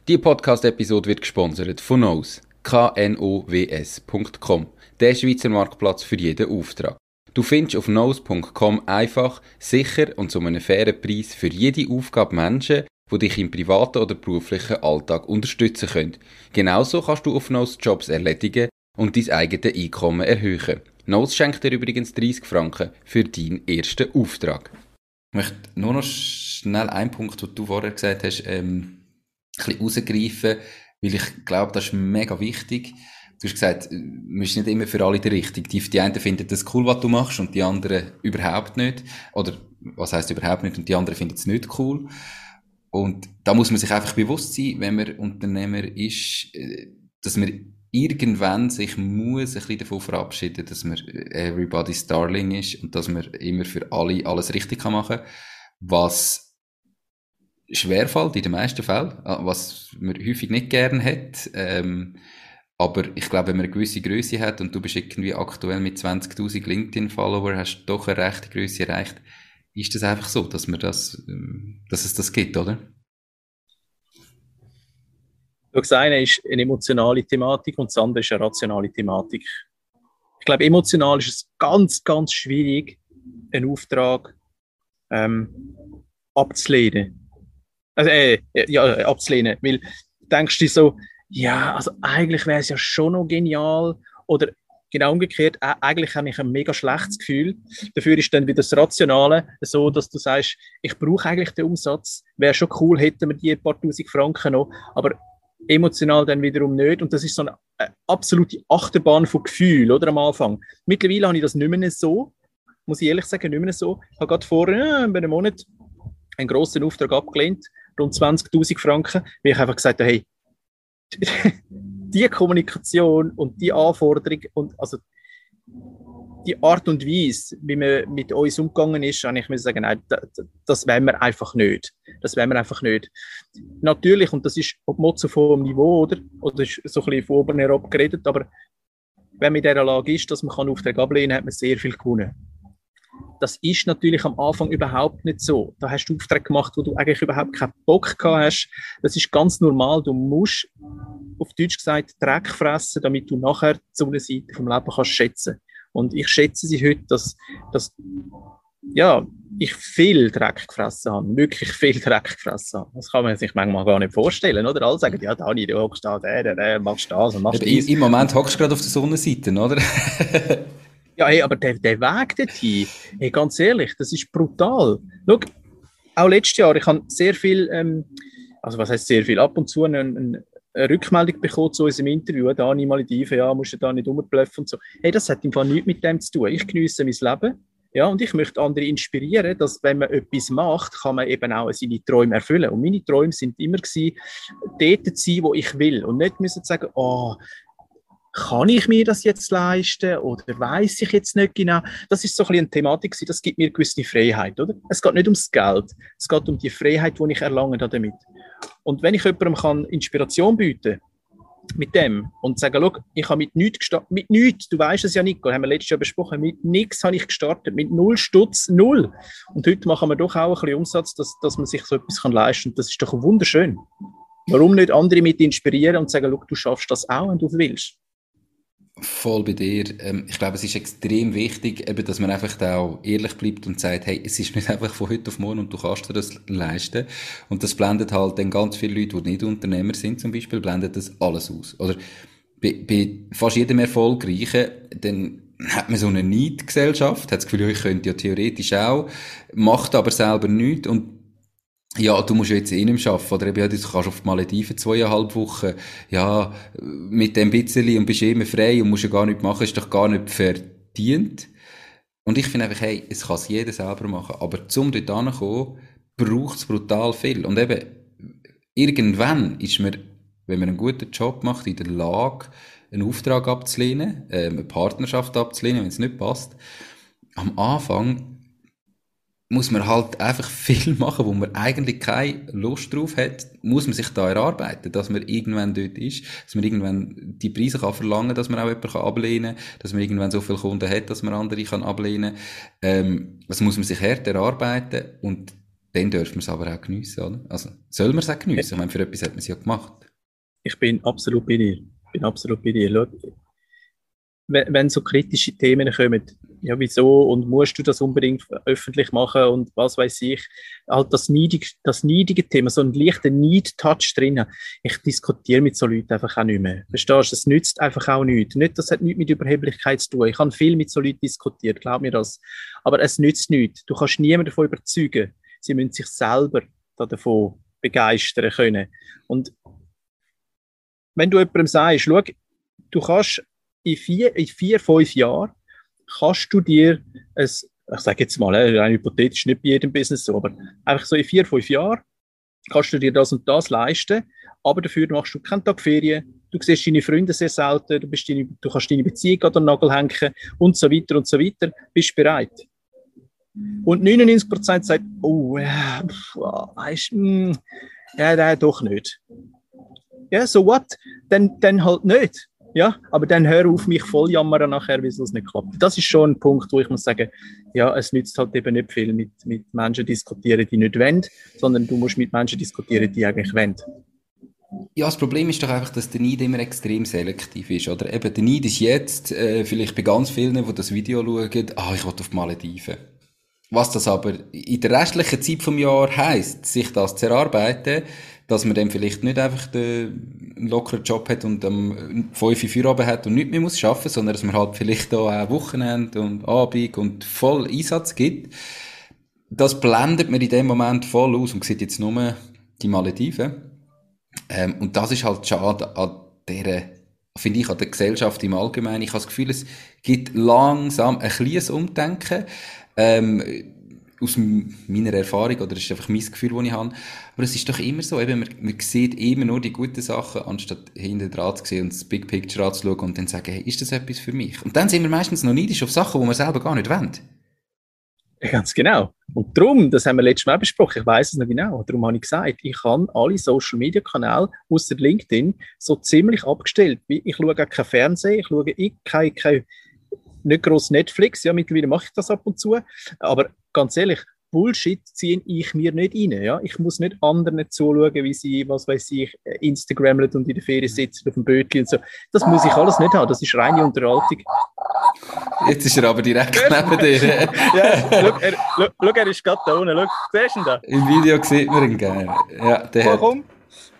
Die Podcast-Episode wird gesponsert von Knows, knows.com, der Schweizer Marktplatz für jeden Auftrag. Du findest auf knows.com einfach, sicher und zu einem fairen Preis für jede Aufgabe Menschen, die dich im privaten oder beruflichen Alltag unterstützen können. Genauso kannst du auf Knows Jobs erledigen und dein eigenes Einkommen erhöhen. Knows schenkt dir übrigens 30 Franken für deinen ersten Auftrag. Ich möchte nur noch schnell einen Punkt, den du vorher gesagt hast, ähm, bisschen rausgreifen, weil ich glaube, das ist mega wichtig. Du hast gesagt, du bist nicht immer für alle der Richtige. Die, die einen finden das cool, was du machst, und die anderen überhaupt nicht. Oder, was heißt überhaupt nicht, und die anderen finden es nicht cool. Und da muss man sich einfach bewusst sein, wenn man Unternehmer ist, äh, dass man irgendwann sich muss ein bisschen davon verabschieden, dass man everybody's darling ist und dass man immer für alle alles richtig machen kann, was schwerfällt in den meisten Fällen, was man häufig nicht gern hat. Ähm, aber ich glaube, wenn man eine gewisse Größe hat und du bist irgendwie aktuell mit 20.000 LinkedIn-Follower, hast du doch eine rechte Größe erreicht, ist das einfach so, dass man das, ähm, dass es das gibt, oder? Das eine ist eine emotionale Thematik und das andere ist eine rationale Thematik. Ich glaube, emotional ist es ganz, ganz schwierig, einen Auftrag ähm, abzulehnen. Also, äh, ja, abzulehnen, weil du denkst dir so, ja, also eigentlich wäre es ja schon noch genial oder genau umgekehrt, eigentlich habe ich ein mega schlechtes Gefühl. Dafür ist dann wieder das Rationale so, dass du sagst, ich brauche eigentlich den Umsatz, wäre schon cool, hätten wir die paar tausend Franken noch, aber emotional dann wiederum nicht. Und das ist so eine, eine absolute Achterbahn von Gefühl, oder am Anfang. Mittlerweile habe ich das nicht mehr so, muss ich ehrlich sagen, nicht mehr so. Ich habe gerade vor ja, einem Monat einen grossen Auftrag abgelehnt, rund 20.000 Franken, weil ich einfach gesagt habe, hey, die Kommunikation und die Anforderung und also die Art und Weise, wie man mit uns umgegangen ist, habe ich mir sagen, nein, das, das wollen wir einfach nicht. Das wollen wir einfach nicht. Natürlich, und das ist ob Motto vom Niveau, oder? Oder ist so ein bisschen von oben herab geredet, aber wenn man in dieser Lage ist, dass man Aufträge ablehnen kann, hat man sehr viel gewonnen. Das ist natürlich am Anfang überhaupt nicht so. Da hast du Aufträge gemacht, wo du eigentlich überhaupt keinen Bock gehabt hast. Das ist ganz normal. Du musst, auf Deutsch gesagt, Dreck fressen, damit du nachher zu einer Seite vom Leben kannst schätzen. Und ich schätze sie heute, dass, dass ja, ich viel Dreck gefressen habe, wirklich viel Dreck gefressen habe. Das kann man sich manchmal gar nicht vorstellen, oder? Alle sagen, ja, Dani, du hockst da, der, der, der, machst das und machst das. Im Moment hockst du gerade auf der Sonnenseite, oder? ja, hey, aber der, der Weg dorthin, hey, ganz ehrlich, das ist brutal. Schau, auch letztes Jahr, ich habe sehr viel, ähm, also was heißt sehr viel, ab und zu einen eine Rückmeldung bekommen zu unserem Interview, Dani Malediven, ja, musst du da nicht rumblöffen und so. Hey, das hat im Fall nichts mit dem zu tun. Ich genieße mein Leben. Ja, und ich möchte andere inspirieren, dass wenn man etwas macht, kann man eben auch seine Träume erfüllen. Und meine Träume sind immer gewesen, dort zu sein, wo ich will. Und nicht müssen sagen, oh, kann ich mir das jetzt leisten oder weiß ich jetzt nicht genau? Das ist so ein bisschen eine Thematik, das gibt mir gewisse Freiheit, oder? Es geht nicht ums Geld, es geht um die Freiheit, die ich erlange damit. Und wenn ich jemandem kann Inspiration bieten mit dem und sagen, schau, ich habe mit nichts gestartet, mit nichts, du weißt es ja, Nico, haben wir letztes Jahr besprochen, mit nichts habe ich gestartet, mit null Stutz, null. Und heute machen wir doch auch ein bisschen Umsatz, dass, dass man sich so etwas kann leisten kann. Das ist doch wunderschön. Warum nicht andere mit inspirieren und sagen, schau, du schaffst das auch, wenn du willst? Voll bei dir. Ähm, ich glaube, es ist extrem wichtig, eben, dass man einfach da auch ehrlich bleibt und sagt, hey, es ist nicht einfach von heute auf morgen und du kannst dir das leisten. Und das blendet halt dann ganz viele Leute, die nicht Unternehmer sind zum Beispiel, blendet das alles aus. Oder bei, bei fast jedem Erfolgreichen, dann hat man so eine Neidgesellschaft, hat das Gefühl, ich könnte ja theoretisch auch, macht aber selber nichts und ja, du musst jetzt eh nicht arbeiten, oder eben, ja, du kannst auf die Malediven zweieinhalb Wochen, ja, mit dem bisschen und bist immer frei und musst ja gar nichts machen, ist doch gar nicht verdient. Und ich finde einfach, hey, es kann es jeder selber machen, aber zum dort hinzukommen, braucht es brutal viel. Und eben, irgendwann ist man, wenn man einen guten Job macht, in der Lage, einen Auftrag abzulehnen, äh, eine Partnerschaft abzulehnen, wenn es nicht passt. Am Anfang muss man halt einfach viel machen, wo man eigentlich keine Lust drauf hat, muss man sich da erarbeiten, dass man irgendwann dort ist, dass man irgendwann die Preise kann verlangen, dass man auch jemanden kann ablehnen kann, dass man irgendwann so viele Kunden hat, dass man andere kann ablehnen kann. Ähm, das muss man sich hart erarbeiten und dann dürfen wir es aber auch geniessen, oder? Also, soll man es auch geniessen? Ich meine, für etwas hat man es ja gemacht. Ich bin absolut bei dir. Ich bin absolut bei dir. Wenn, wenn so kritische Themen kommen, ja, wieso und musst du das unbedingt öffentlich machen und was weiß ich, halt das neidige, das neidige Thema, so ein leichter Need-Touch drin. Ich diskutiere mit so Leuten einfach auch nicht mehr. Verstehst du? Das nützt einfach auch nichts. Nicht, das hat nichts mit Überheblichkeit zu tun. Ich habe viel mit so Leuten diskutiert, glaub mir das. Aber es nützt nichts. Du kannst niemanden davon überzeugen. Sie müssen sich selber davon begeistern können. Und wenn du jemandem sagst, schau, du kannst in vier, in vier fünf Jahren kannst du dir ein, ich sage jetzt mal, äh, rein hypothetisch nicht bei jedem Business so, aber einfach so in vier, fünf Jahren kannst du dir das und das leisten, aber dafür machst du keinen Tag Ferien, du siehst deine Freunde sehr selten, du, bist deine, du kannst deine Beziehung an den Nagel hängen und so weiter und so weiter. Bist du bereit? Und 99% sagt, oh, ja, weißt du, ja, nein, doch nicht. Ja, so what? Dann, dann halt nicht. Ja, aber dann hör auf, mich voll jammern nachher, wie es nicht klappt. Das ist schon ein Punkt, wo ich muss sagen, ja, es nützt halt eben nicht viel mit, mit Menschen diskutieren, die nicht wollen, sondern du musst mit Menschen diskutieren, die eigentlich wollen. Ja, das Problem ist doch einfach, dass der Neid immer extrem selektiv ist, oder? Eben, der Neid ist jetzt, äh, vielleicht bei ganz vielen, die das Video schauen, ah, ich will auf die Malediven. Was das aber in der restlichen Zeit vom Jahr heisst, sich das zu erarbeiten, dass man dann vielleicht nicht einfach einen lockeren Job hat und am 5 Uhr Feierabend hat und nichts mehr muss arbeiten, sondern dass man halt vielleicht auch Wochenende und Abend und voll Einsatz gibt. Das blendet man in dem Moment voll aus und sieht jetzt nur die Malediven. Ähm, und das ist halt schade an dieser, finde ich, an der Gesellschaft im Allgemeinen. Ich habe das Gefühl, es gibt langsam ein kleines Umdenken. Ähm, aus meiner Erfahrung, oder das ist einfach mein Gefühl, das ich habe. Aber es ist doch immer so, eben, man, man sieht immer nur die guten Sachen, anstatt hinter dran zu sehen und das Big Picture anzuschauen und dann zu sagen, hey, ist das etwas für mich? Und dann sind wir meistens noch neidisch auf Sachen, die wir selber gar nicht wollen. Ganz genau. Und darum, das haben wir letztes Mal besprochen, ich weiß es noch genau, darum habe ich gesagt, ich habe alle Social Media Kanäle außer LinkedIn so ziemlich abgestellt. Ich schaue auch kein Fernsehen, ich schaue kein, kein nicht groß Netflix, ja, mittlerweile mache ich das ab und zu, aber ganz ehrlich, Bullshit ziehe ich mir nicht rein. Ja? Ich muss nicht anderen zuschauen, wie sie, was weiß ich, Instagramlen und in der Ferien sitzen auf dem Bötchen und so. Das muss ich alles nicht haben. Das ist reine Unterhaltung. Jetzt ist er aber direkt neben dir. ja, schau, er, schau, er ist gerade da unten. Schau, siehst du ihn da? Im Video sieht man ihn gerne. Ja, der Warum?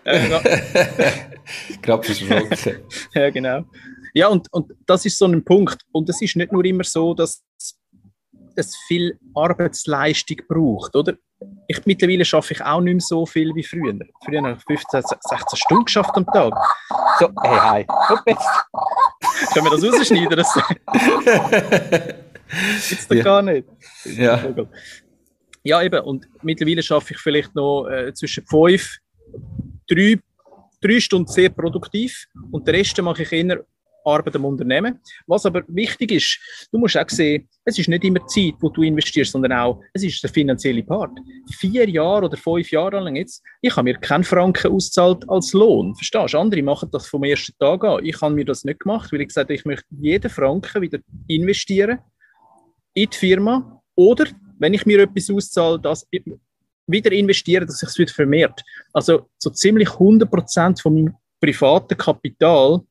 hat... Gerade verschrocken. ja, genau. Ja, und, und das ist so ein Punkt. Und es ist nicht nur immer so, dass es viel Arbeitsleistung braucht, oder? Ich, mittlerweile schaffe ich auch nicht mehr so viel wie früher. Früher habe ich 15, 16 Stunden geschafft am Tag. So, hey, hi. Können wir das rausschneiden? Das gibt's doch ja. gar nicht. Ja. Ja, eben. Und mittlerweile schaffe ich vielleicht noch äh, zwischen fünf, drei, drei Stunden sehr produktiv und den Rest mache ich eher Arbeit am Unternehmen. Was aber wichtig ist, du musst auch sehen, es ist nicht immer Zeit, wo du investierst, sondern auch, es ist der finanzielle Part. Vier Jahre oder fünf Jahre lang jetzt, ich habe mir keinen Franken auszahlt als Lohn. Verstehst du? Andere machen das vom ersten Tag an. Ich habe mir das nicht gemacht, weil ich gesagt habe, ich möchte jeden Franken wieder investieren in die Firma oder wenn ich mir etwas auszahle, das wieder investieren, dass sich es wieder vermehrt. Also so ziemlich 100 Prozent von meinem privaten Kapital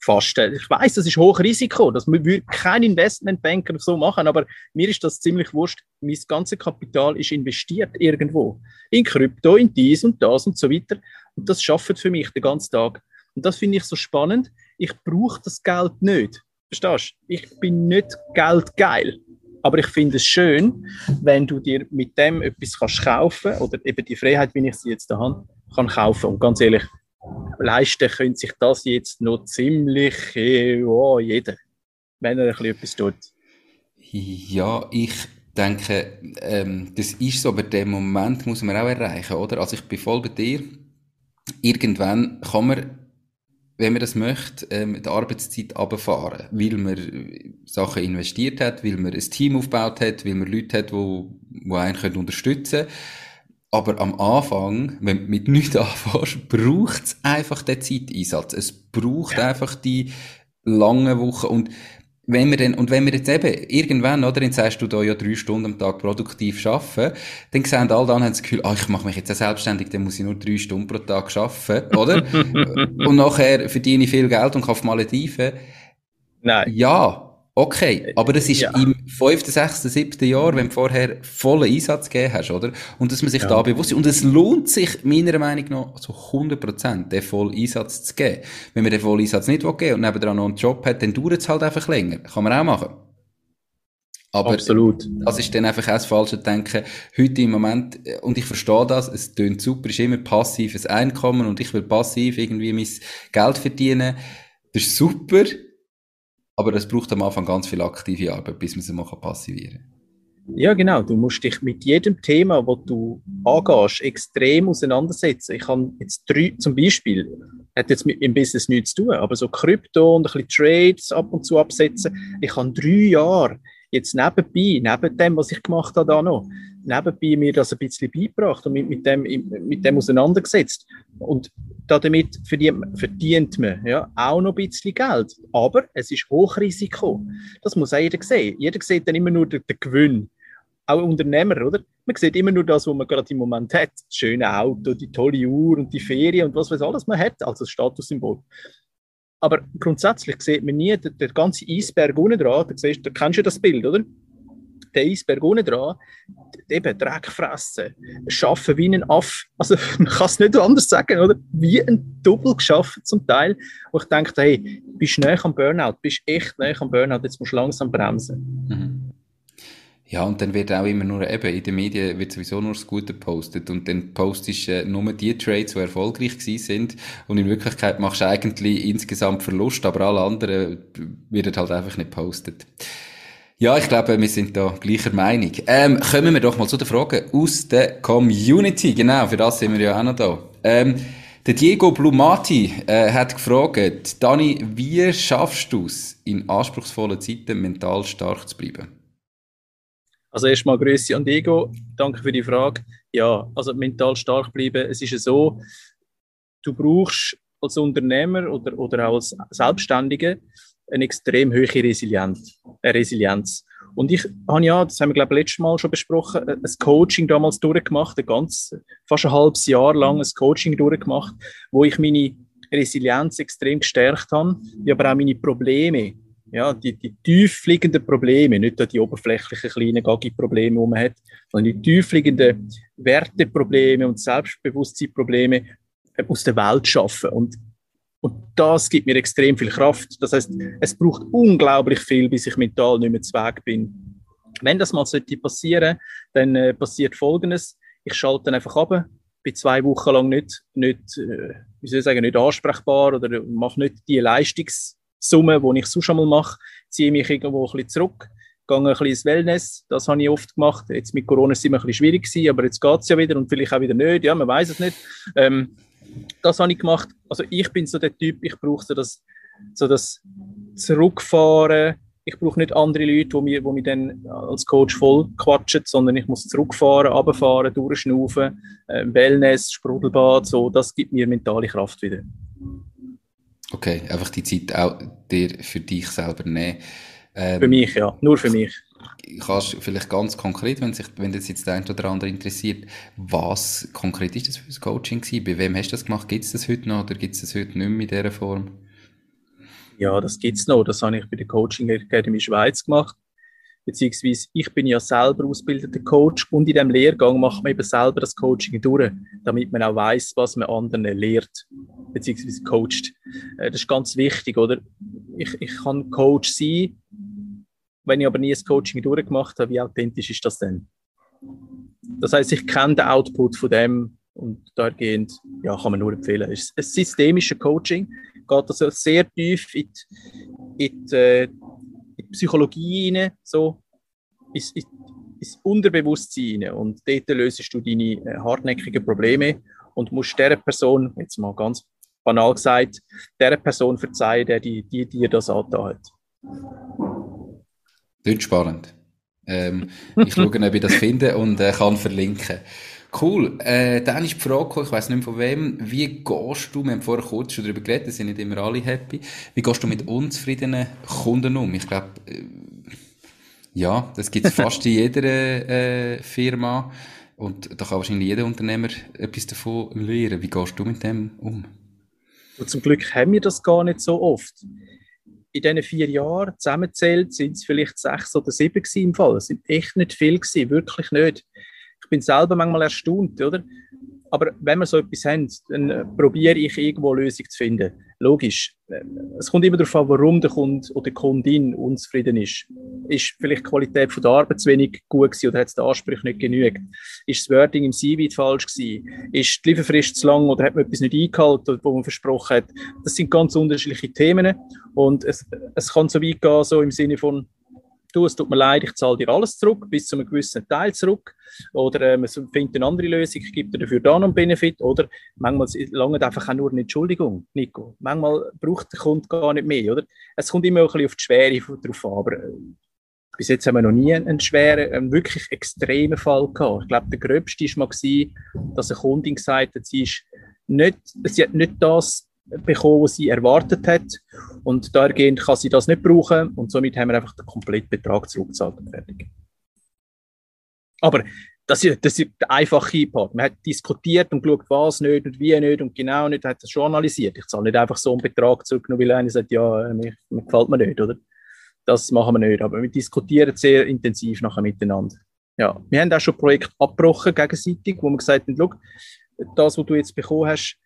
fast. Ich weiß, das ist Hochrisiko, das würde kein Investmentbanker so machen, aber mir ist das ziemlich wurscht. Mein ganzes Kapital ist investiert irgendwo. In Krypto, in dies und das und so weiter. Und das schafft für mich den ganzen Tag. Und das finde ich so spannend. Ich brauche das Geld nicht. Verstehst du? Ich bin nicht geldgeil. Aber ich finde es schön, wenn du dir mit dem etwas kannst kaufen oder eben die Freiheit, wie ich sie jetzt da habe, kann kaufen. Und ganz ehrlich, leisten könnte sich das jetzt noch ziemlich oh, jeder, wenn er etwas tut. Ja, ich denke, ähm, das ist so, aber den Moment muss man auch erreichen, oder? Also ich bin voll bei dir. Irgendwann kann man, wenn man das möchte, ähm, die Arbeitszeit runterfahren, weil man Sachen investiert hat, weil man ein Team aufgebaut hat, weil man Leute hat, die, die einen unterstützen können. Aber am Anfang, wenn du mit nichts anfängst, braucht es einfach den Zeiteinsatz. Es braucht ja. einfach die langen Wochen. Und wenn wir denn, und wenn wir jetzt eben irgendwann, oder, dann sagst du da ja drei Stunden am Tag produktiv arbeiten, dann sehen alle dann, haben das Gefühl, ah, ich mache mich jetzt auch selbstständig, dann muss ich nur drei Stunden pro Tag arbeiten, oder? und nachher verdiene ich viel Geld und kaufe Malediven. Nein. Ja, Okay, aber das ist ja. im fünften, sechsten, siebten Jahr, wenn du vorher vollen Einsatz gegeben hast, oder? Und dass man sich ja. da bewusst ist. Und es lohnt sich, meiner Meinung nach, so 100 Prozent, den vollen Einsatz zu geben. Wenn man den vollen Einsatz nicht geben und nebenan noch einen Job hat, dann dauert es halt einfach länger. Kann man auch machen. Aber Absolut. das ist dann einfach auch das falsche Denken. Heute im Moment, und ich verstehe das, es tönt super, ist immer passives Einkommen und ich will passiv irgendwie mein Geld verdienen. Das ist super. Aber es braucht am Anfang ganz viel aktive Arbeit, bis man sie mal passivieren kann. Ja, genau. Du musst dich mit jedem Thema, das du angehst, extrem auseinandersetzen. Ich habe jetzt drei, zum Beispiel, hat jetzt mit im Business nichts zu tun, aber so Krypto und ein bisschen Trades ab und zu absetzen. Ich habe drei Jahre jetzt nebenbei, neben dem, was ich gemacht habe, da noch, nebenbei mir das ein bisschen beigebracht und mit, mit, dem, mit dem auseinandergesetzt. Und damit verdient, verdient man ja, auch noch ein bisschen Geld. Aber es ist Hochrisiko. Das muss auch jeder sehen. Jeder sieht dann immer nur den, den Gewinn. Auch Unternehmer, oder? Man sieht immer nur das, was man gerade im Moment hat. Das schöne Auto, die tolle Uhr und die Ferien und was weiß alles man hat, als Statussymbol. Aber grundsätzlich sieht man nie den, den ganzen Eisberg unten dran. Da, siehst, da kennst du das Bild, oder? Der Eisberg unten dran, eben Dreck fressen, schaffen wie ein Aff. Also man kann es nicht anders sagen, oder? Wie ein Double geschafft zum Teil. Wo ich denke, hey, bist näher am Burnout, bist echt näher am Burnout, jetzt musst du langsam bremsen. Mhm. Ja, und dann wird auch immer nur, eben, in den Medien wird sowieso nur das Gute gepostet und dann postest äh, nur die Trades, die erfolgreich gewesen sind und in Wirklichkeit machst du eigentlich insgesamt Verlust, aber alle anderen werden halt einfach nicht postet. Ja, ich glaube, wir sind da gleicher Meinung. Ähm, kommen wir doch mal zu den Fragen aus der Community. Genau, für das sind wir ja auch noch da. Ähm, der Diego Blumati äh, hat gefragt, Dani, wie schaffst du es, in anspruchsvollen Zeiten mental stark zu bleiben? Also erstmal Grüße an Diego, danke für die Frage. Ja, also mental stark bleiben, es ist ja so, du brauchst als Unternehmer oder, oder auch als Selbstständige eine extrem hohe Resilienz. Und ich habe ja, das haben wir glaube ich letztes Mal schon besprochen, ein Coaching damals durchgemacht, ein ganz, fast ein halbes Jahr lang ein Coaching durchgemacht, wo ich meine Resilienz extrem gestärkt habe, aber auch meine Probleme ja, die, die tiefliegenden Probleme, nicht die oberflächlichen kleinen Gaggi-Probleme, die man hat, sondern die tiefliegenden Werteprobleme und Selbstbewusstseinsprobleme äh, aus der Welt schaffen. Und, und das gibt mir extrem viel Kraft. Das heißt, es braucht unglaublich viel, bis ich mental nicht mehr zu Weg bin. Wenn das mal sollte passieren, dann äh, passiert Folgendes. Ich schalte dann einfach ab, bin zwei Wochen lang nicht, nicht, äh, wie soll ich sagen, nicht ansprechbar oder mache nicht die Leistungs- Summe, die ich sonst schon mal mache, ziehe mich irgendwo ein bisschen zurück, gehe ein bisschen ins Wellness, das habe ich oft gemacht. Jetzt mit Corona ist es immer ein bisschen schwierig aber jetzt geht es ja wieder und vielleicht auch wieder nicht, ja, man weiß es nicht. Ähm, das habe ich gemacht. Also ich bin so der Typ, ich brauche so das, so das Zurückfahren, ich brauche nicht andere Leute, die mir, die mich dann als Coach voll quatschen, sondern ich muss zurückfahren, runterfahren, durchschnaufen, äh, Wellness, Sprudelbad, so, das gibt mir mentale Kraft wieder. Okay, einfach die Zeit auch dir für dich selber nehmen. Ähm, für mich, ja. Nur für mich. Kannst vielleicht ganz konkret, wenn sich, wenn das jetzt der eine oder andere interessiert, was konkret ist das für ein Coaching gewesen? Bei wem hast du das gemacht? Gibt es das heute noch oder gibt es das heute nicht mehr in dieser Form? Ja, das gibt es noch. Das habe ich bei der Coaching Academy Schweiz gemacht beziehungsweise ich bin ja selber ausgebildeter Coach und in dem Lehrgang macht man eben selber das Coaching durch, damit man auch weiß, was man anderen lehrt, beziehungsweise coacht. Äh, das ist ganz wichtig, oder? Ich, ich kann Coach sein, wenn ich aber nie das Coaching durchgemacht habe, wie authentisch ist das denn? Das heißt, ich kenne den Output von dem und dahingehend ja, kann man nur empfehlen. Es ist ein systemisches Coaching, geht also sehr tief in die, in die, äh, in die Psychologie rein, so, ins, ins Unterbewusstsein rein. Und dort löst du deine äh, hartnäckigen Probleme und musst der Person, jetzt mal ganz banal gesagt, der Person verzeihen, die, die dir das angetan hat. Klingt spannend. Ähm, ich schaue, ob ich das finde und äh, kann verlinken. Cool. Äh, dann ist die Frage ich weiß nicht mehr von wem, wie gehst du, wir haben vorher kurz schon darüber geredet, sind nicht immer alle happy, wie gehst du mit unzufriedenen Kunden um? Ich glaube, äh, ja, das gibt es fast in jeder äh, Firma und da kann wahrscheinlich jeder Unternehmer etwas davon lernen. Wie gehst du mit dem um? Und zum Glück haben wir das gar nicht so oft. In diesen vier Jahren zusammenzählt sind es vielleicht sechs oder sieben im Fall. Es sind echt nicht viel gewesen, wirklich nicht ich bin selber manchmal erstaunt, oder? Aber wenn wir so etwas haben, dann äh, probiere ich irgendwo eine Lösung zu finden. Logisch. Äh, es kommt immer darauf an, warum der Kunde oder die Kundin unzufrieden ist. Ist vielleicht die Qualität der Arbeit zu wenig gut gewesen oder hat es den Anspruch nicht genügt? Ist das Wording im CV falsch gewesen? Ist die Lieferfrist zu lang oder hat man etwas nicht eingehalten, was man versprochen hat? Das sind ganz unterschiedliche Themen und es, es kann so weit gehen, so im Sinne von, du, es tut mir leid, ich zahle dir alles zurück, bis zu einem gewissen Teil zurück. Oder äh, man findet eine andere Lösung, ich gebe dir dafür da noch einen Benefit. Oder manchmal lange einfach auch nur eine Entschuldigung, Nico. Manchmal braucht der Kunde gar nicht mehr, oder? Es kommt immer ein bisschen auf die Schwere drauf an, aber äh, bis jetzt haben wir noch nie einen schweren, einen wirklich extremen Fall gehabt. Ich glaube, der gröbste war mal, dass eine Kundin gesagt hat, sie, ist nicht, sie hat nicht das bekommen, was sie erwartet hat. Und dahergehend kann sie das nicht brauchen. Und somit haben wir einfach den kompletten Betrag zurückgezahlt und fertig. Aber das ist, das ist der einfache Part. Man hat diskutiert und geschaut, was nicht und wie nicht und genau nicht, hat das schon analysiert. Ich zahle nicht einfach so einen Betrag zurück, nur weil einer sagt, ja, mir, mir gefällt mir nicht, oder? Das machen wir nicht. Aber wir diskutieren sehr intensiv nachher miteinander. Ja, wir haben auch schon Projekte abgebrochen gegenseitig, wo wir gesagt haben, das, was du jetzt bekommen hast,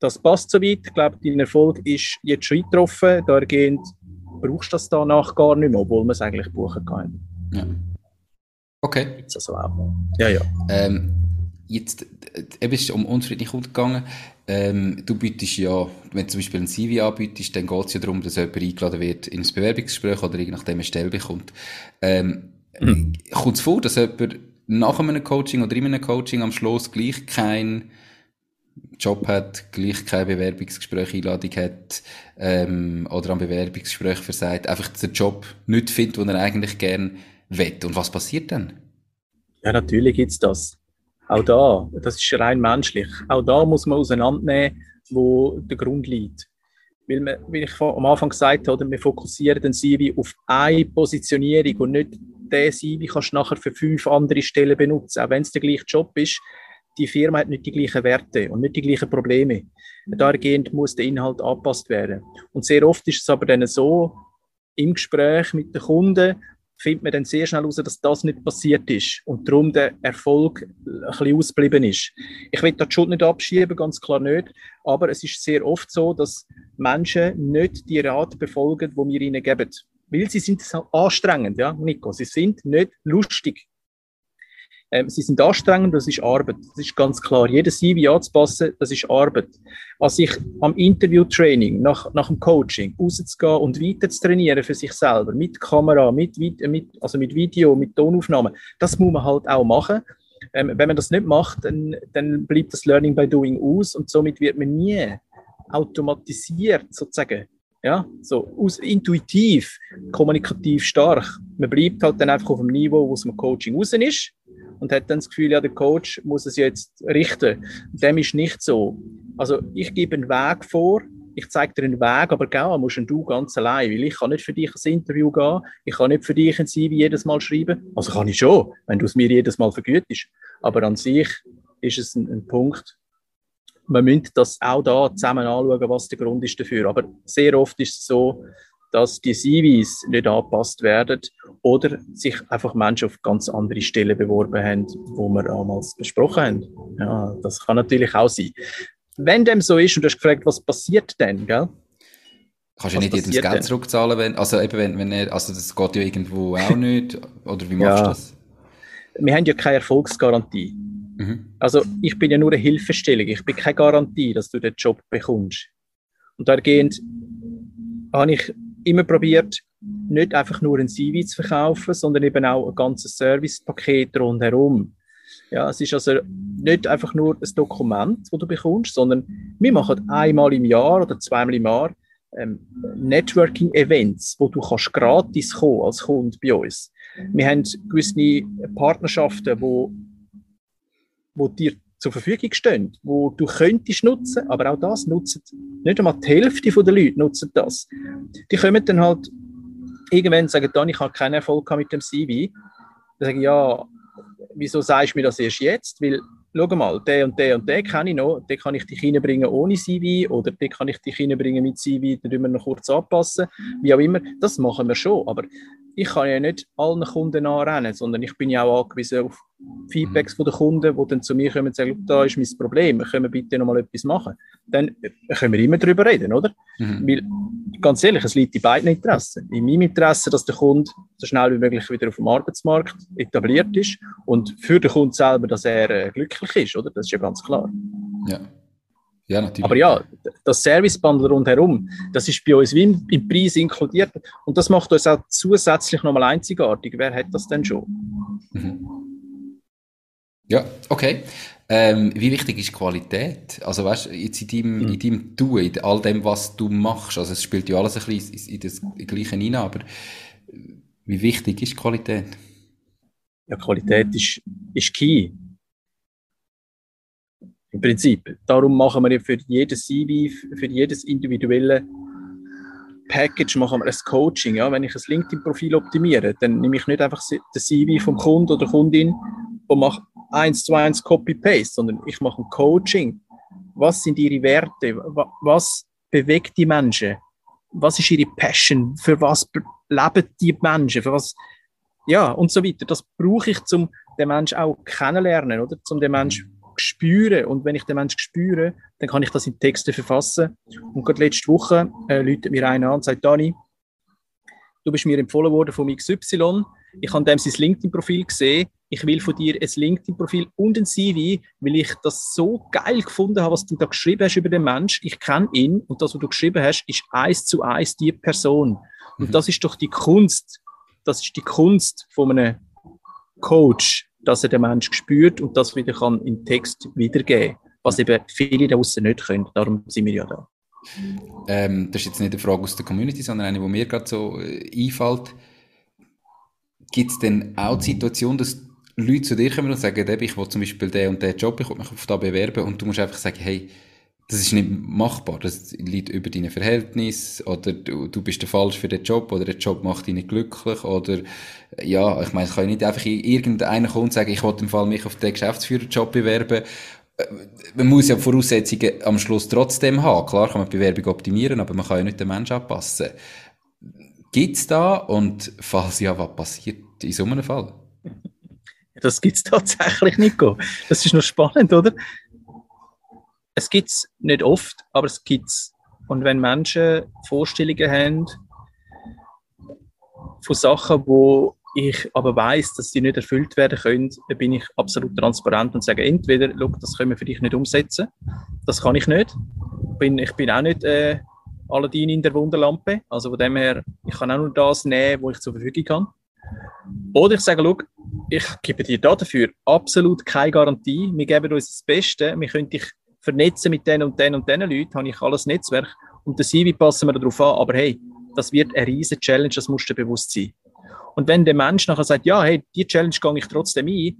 das passt soweit. Ich glaube, dein Erfolg ist jetzt schon eingetroffen. Dahergehend brauchst du das danach gar nicht mehr, obwohl wir es eigentlich buchen können. Ja. Okay. Gibt's also auch. Ja, ja. Ähm, jetzt, eben ist es um Kunden gegangen. Ähm, du bietest ja, wenn du zum Beispiel ein CV anbietest, dann geht es ja darum, dass jemand eingeladen wird in ein Bewerbungsgespräch oder je nachdem eine Stelle bekommt. Ähm, mhm. Kommt es vor, dass jemand nach einem Coaching oder in einem Coaching am Schluss gleich kein Job hat, gleich kein Bewerbungsgespräch Einladung hat ähm, oder am Bewerbungsgespräch versagt, einfach den Job nicht findet, den er eigentlich gern will. Und was passiert dann? Ja, natürlich gibt es das. Auch da, das ist rein menschlich. Auch da muss man auseinandernehmen, wo der Grund liegt. Weil wir, wie ich am Anfang gesagt habe, wir fokussieren den CV auf eine Positionierung und nicht den CV kannst du nachher für fünf andere Stellen benutzen. Auch wenn es der gleiche Job ist, die Firma hat nicht die gleichen Werte und nicht die gleichen Probleme. Dahergehend muss der Inhalt angepasst werden. Und sehr oft ist es aber dann so, im Gespräch mit den Kunden findet man dann sehr schnell heraus, dass das nicht passiert ist und darum der Erfolg ein bisschen ausgeblieben ist. Ich will da die Schuld nicht abschieben, ganz klar nicht, aber es ist sehr oft so, dass Menschen nicht die Rat befolgen, die wir ihnen geben. Weil sie sind anstrengend, ja, Nico, sie sind nicht lustig. Ähm, sie sind anstrengend, das ist Arbeit. Das ist ganz klar. Jedes CV anzupassen, das ist Arbeit. Als ich am Interview-Training, nach, nach dem Coaching, rauszugehen und weiter zu trainieren für sich selber, mit Kamera, mit, mit, also mit Video, mit Tonaufnahmen, das muss man halt auch machen. Ähm, wenn man das nicht macht, dann, dann bleibt das Learning by Doing aus und somit wird man nie automatisiert sozusagen ja, so aus, intuitiv, kommunikativ stark. Man bleibt halt dann einfach auf dem Niveau, wo es im Coaching raus ist und hat dann das Gefühl, ja, der Coach muss es jetzt richten. Dem ist nicht so. Also ich gebe einen Weg vor, ich zeige dir einen Weg, aber gell, musst du ganz allein, weil ich kann nicht für dich ein Interview gehen, ich kann nicht für dich ein CV jedes Mal schreiben. Also kann ich schon, wenn du es mir jedes Mal vergütest. Aber an sich ist es ein, ein Punkt, man müsste das auch da zusammen anschauen, was der Grund ist dafür. Aber sehr oft ist es so, dass die CVs nicht angepasst werden oder sich einfach Menschen auf ganz andere Stellen beworben haben, wo wir damals besprochen haben. Ja, das kann natürlich auch sein. Wenn dem so ist und du hast gefragt, was passiert denn, gell? Kannst du ja nicht jedem das Geld denn? zurückzahlen, wenn, also eben, wenn, wenn er, also das geht ja irgendwo auch nicht, oder wie machst ja. du das? Wir haben ja keine Erfolgsgarantie. Mhm. Also ich bin ja nur eine Hilfestellung, ich bin keine Garantie, dass du den Job bekommst. Und dahingehend habe ich immer probiert, nicht einfach nur ein CV zu verkaufen, sondern eben auch ein ganzes Servicepaket rundherum. Ja, es ist also nicht einfach nur ein Dokument, das du bekommst, sondern wir machen einmal im Jahr oder zweimal im Jahr ähm, Networking-Events, wo du kannst gratis kommen als Kunde bei uns. Wir haben gewisse Partnerschaften, wo, wo dir zur Verfügung stehen, wo du könntest nutzen, aber auch das nutzen nicht einmal die Hälfte der Leute nutzen das. Die kommen dann halt irgendwann und sagen, dann, ich habe keinen Erfolg mit dem CV. Dann sage ich, ja, wieso sagst du mir das erst jetzt? Weil, schau mal, der und der und der kenne ich noch, den kann ich dich reinbringen ohne CV oder den kann ich dich reinbringen mit CV, dann müssen wir noch kurz anpassen, wie auch immer. Das machen wir schon, aber ich kann ja nicht allen Kunden anrennen, sondern ich bin ja auch angewiesen auf Feedbacks von den Kunden, die dann zu mir kommen und sagen, da ist mein Problem, können wir bitte noch mal etwas machen. Dann können wir immer darüber reden, oder? Mhm. Weil, ganz ehrlich, es liegt in beiden Interessen. In meinem Interesse, dass der Kunde so schnell wie möglich wieder auf dem Arbeitsmarkt etabliert ist und für den Kunden selber, dass er äh, glücklich ist, oder? Das ist ja ganz klar. Ja. Ja, natürlich. Aber ja, das Servicebundle rundherum, das ist bei uns wie im, im Preis inkludiert. Und das macht uns auch zusätzlich nochmal einzigartig. Wer hat das denn schon? Mhm. Ja, okay. Ähm, wie wichtig ist Qualität? Also weißt du, jetzt in deinem, mhm. in deinem Tun, in all dem, was du machst, also es spielt ja alles ein bisschen in das Gleiche hinein, aber wie wichtig ist Qualität? Ja, Qualität ist, ist key. Im Prinzip. Darum machen wir für jedes CV, für jedes individuelle Package machen wir ein Coaching. Ja? Wenn ich ein LinkedIn-Profil optimiere, dann nehme ich nicht einfach das CV vom Kunden oder Kundin und mache eins zu eins Copy-Paste, sondern ich mache ein Coaching. Was sind ihre Werte? Was bewegt die Menschen? Was ist ihre Passion? Für was leben die Menschen? Für was? Ja, und so weiter. Das brauche ich, um den Menschen auch kennenlernen, oder? Um den Menschen spüren. Und wenn ich den Menschen spüre, dann kann ich das in Texte verfassen. Und gerade letzte Woche äh, läutet mir einer an und sagt, Dani, du bist mir empfohlen worden von XY. Ich habe dem sein LinkedIn-Profil gesehen. Ich will von dir ein LinkedIn-Profil und ein CV, weil ich das so geil gefunden habe, was du da geschrieben hast über den Mensch. Ich kenne ihn und das, was du geschrieben hast, ist eins zu eins die Person. Und mhm. das ist doch die Kunst. Das ist die Kunst von einem Coach, dass er den Mensch spürt und das wieder kann in Text wiedergeben was eben viele da draußen nicht können. Darum sind wir ja da. Ähm, das ist jetzt nicht eine Frage aus der Community, sondern eine, die mir gerade so äh, einfällt. Gibt es denn auch die Situation, dass Leute zu dir kommen und sagen, ich will zum Beispiel den und den Job, ich will mich auf da bewerben und du musst einfach sagen, hey, das ist nicht machbar, das liegt über deine Verhältnisse oder du, du bist der falsch für den Job oder der Job macht dich nicht glücklich oder ja, ich meine, ich kann nicht einfach irgendeiner und sagen, ich will im Fall mich auf den Geschäftsführerjob bewerben. Äh, man muss ja Voraussetzungen am Schluss trotzdem haben. Klar kann man die Bewerbung optimieren, aber man kann ja nicht den Menschen anpassen. Gibt's da und falls ja, was passiert in so einem Fall? Das gibt's tatsächlich nicht. Das ist noch spannend, oder? Es gibt es nicht oft, aber es gibt es. Und wenn Menschen Vorstellungen haben von Sachen, wo ich aber weiß, dass die nicht erfüllt werden können, dann bin ich absolut transparent und sage entweder, das können wir für dich nicht umsetzen, das kann ich nicht. Bin, ich bin auch nicht äh, Aladdin in der Wunderlampe, also von dem her, ich kann auch nur das nehmen, was ich zur Verfügung habe. Oder ich sage, ich gebe dir dafür absolut keine Garantie, wir geben uns das Beste, wir können dich vernetzen mit den und den und den Leuten, habe ich alles Netzwerk und der CV passen wir darauf an, aber hey, das wird eine riesige Challenge, das musst du bewusst sein. Und wenn der Mensch nachher sagt, ja, hey, die Challenge gehe ich trotzdem ein,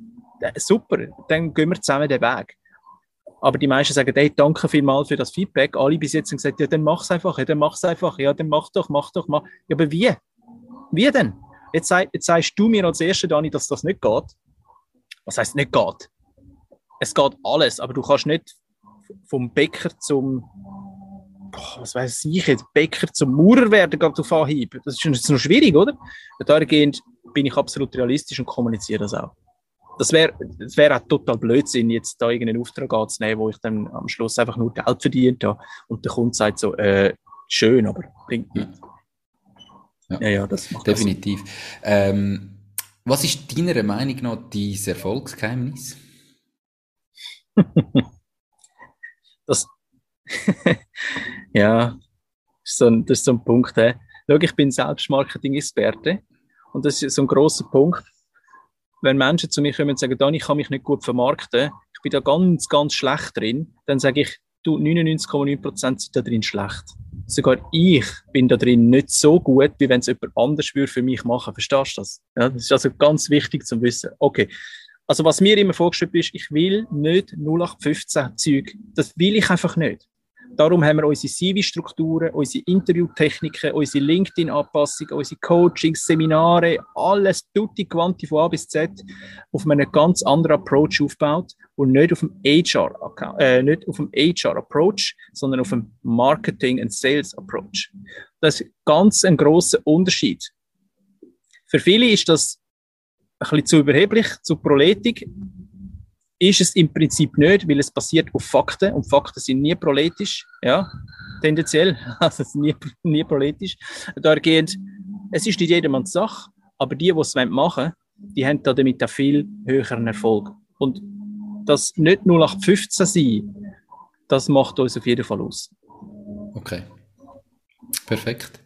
super, dann gehen wir zusammen den Weg. Aber die meisten sagen, hey, danke vielmals für das Feedback. Alle bis jetzt haben gesagt, ja, dann mach's einfach, ja, dann mach's einfach, ja, dann mach doch, mach doch, mach. Ja, aber wie? Wie denn? Jetzt, sag, jetzt sagst du mir als Erster, Dani, dass das nicht geht. Was heißt nicht geht? Es geht alles, aber du kannst nicht vom Bäcker zum, boah, was weiß ich jetzt, Bäcker zum Maurer werden, gerade auf Anhieb. Das ist jetzt noch schwierig, oder? Dahingehend bin ich absolut realistisch und kommuniziere das auch. Das wäre das wär auch total Blödsinn, jetzt da irgendeinen Auftrag anzunehmen, wo ich dann am Schluss einfach nur Geld verdient habe und der Kunde sagt so, äh, schön, aber bringt nichts. Ja, ja, ja das macht Definitiv. Ähm, was ist deiner Meinung nach dein Erfolgsgeheimnis? ja, das ist, so ein, das ist so ein Punkt. Hey. Schau, ich bin selbst Marketing-Experte und das ist so ein großer Punkt. Wenn Menschen zu mir kommen und sagen, Dani, ich kann mich nicht gut vermarkten, ich bin da ganz, ganz schlecht drin, dann sage ich, du, 99,9% sind da drin schlecht. Sogar ich bin da drin nicht so gut, wie wenn es jemand anders würde für mich machen. Verstehst du das? Ja, das ist also ganz wichtig zu wissen. Okay, also was mir immer vorgeschrieben ist, ich will nicht 0815 Zeug. Das will ich einfach nicht. Darum haben wir unsere CV-Strukturen, unsere Interviewtechniken, unsere LinkedIn-Anpassungen, unsere Coachings, Seminare, alles tutti quanti von A bis Z auf einem ganz anderen Approach aufgebaut und nicht auf dem HR, äh, nicht auf dem HR-Approach, sondern auf dem Marketing- and Sales-Approach. Das ist ganz ein großer Unterschied. Für viele ist das ein bisschen zu überheblich, zu proletisch. Ist es im Prinzip nicht, weil es basiert auf Fakten und Fakten sind nie proletisch, ja, tendenziell, also nie, nie proletisch. Dahingehend, es ist nicht jedermanns Sache, aber die, die es machen wollen, die haben damit auch viel höheren Erfolg. Und das nicht 0815 sein, das macht uns auf jeden Fall aus. Okay. Perfekt.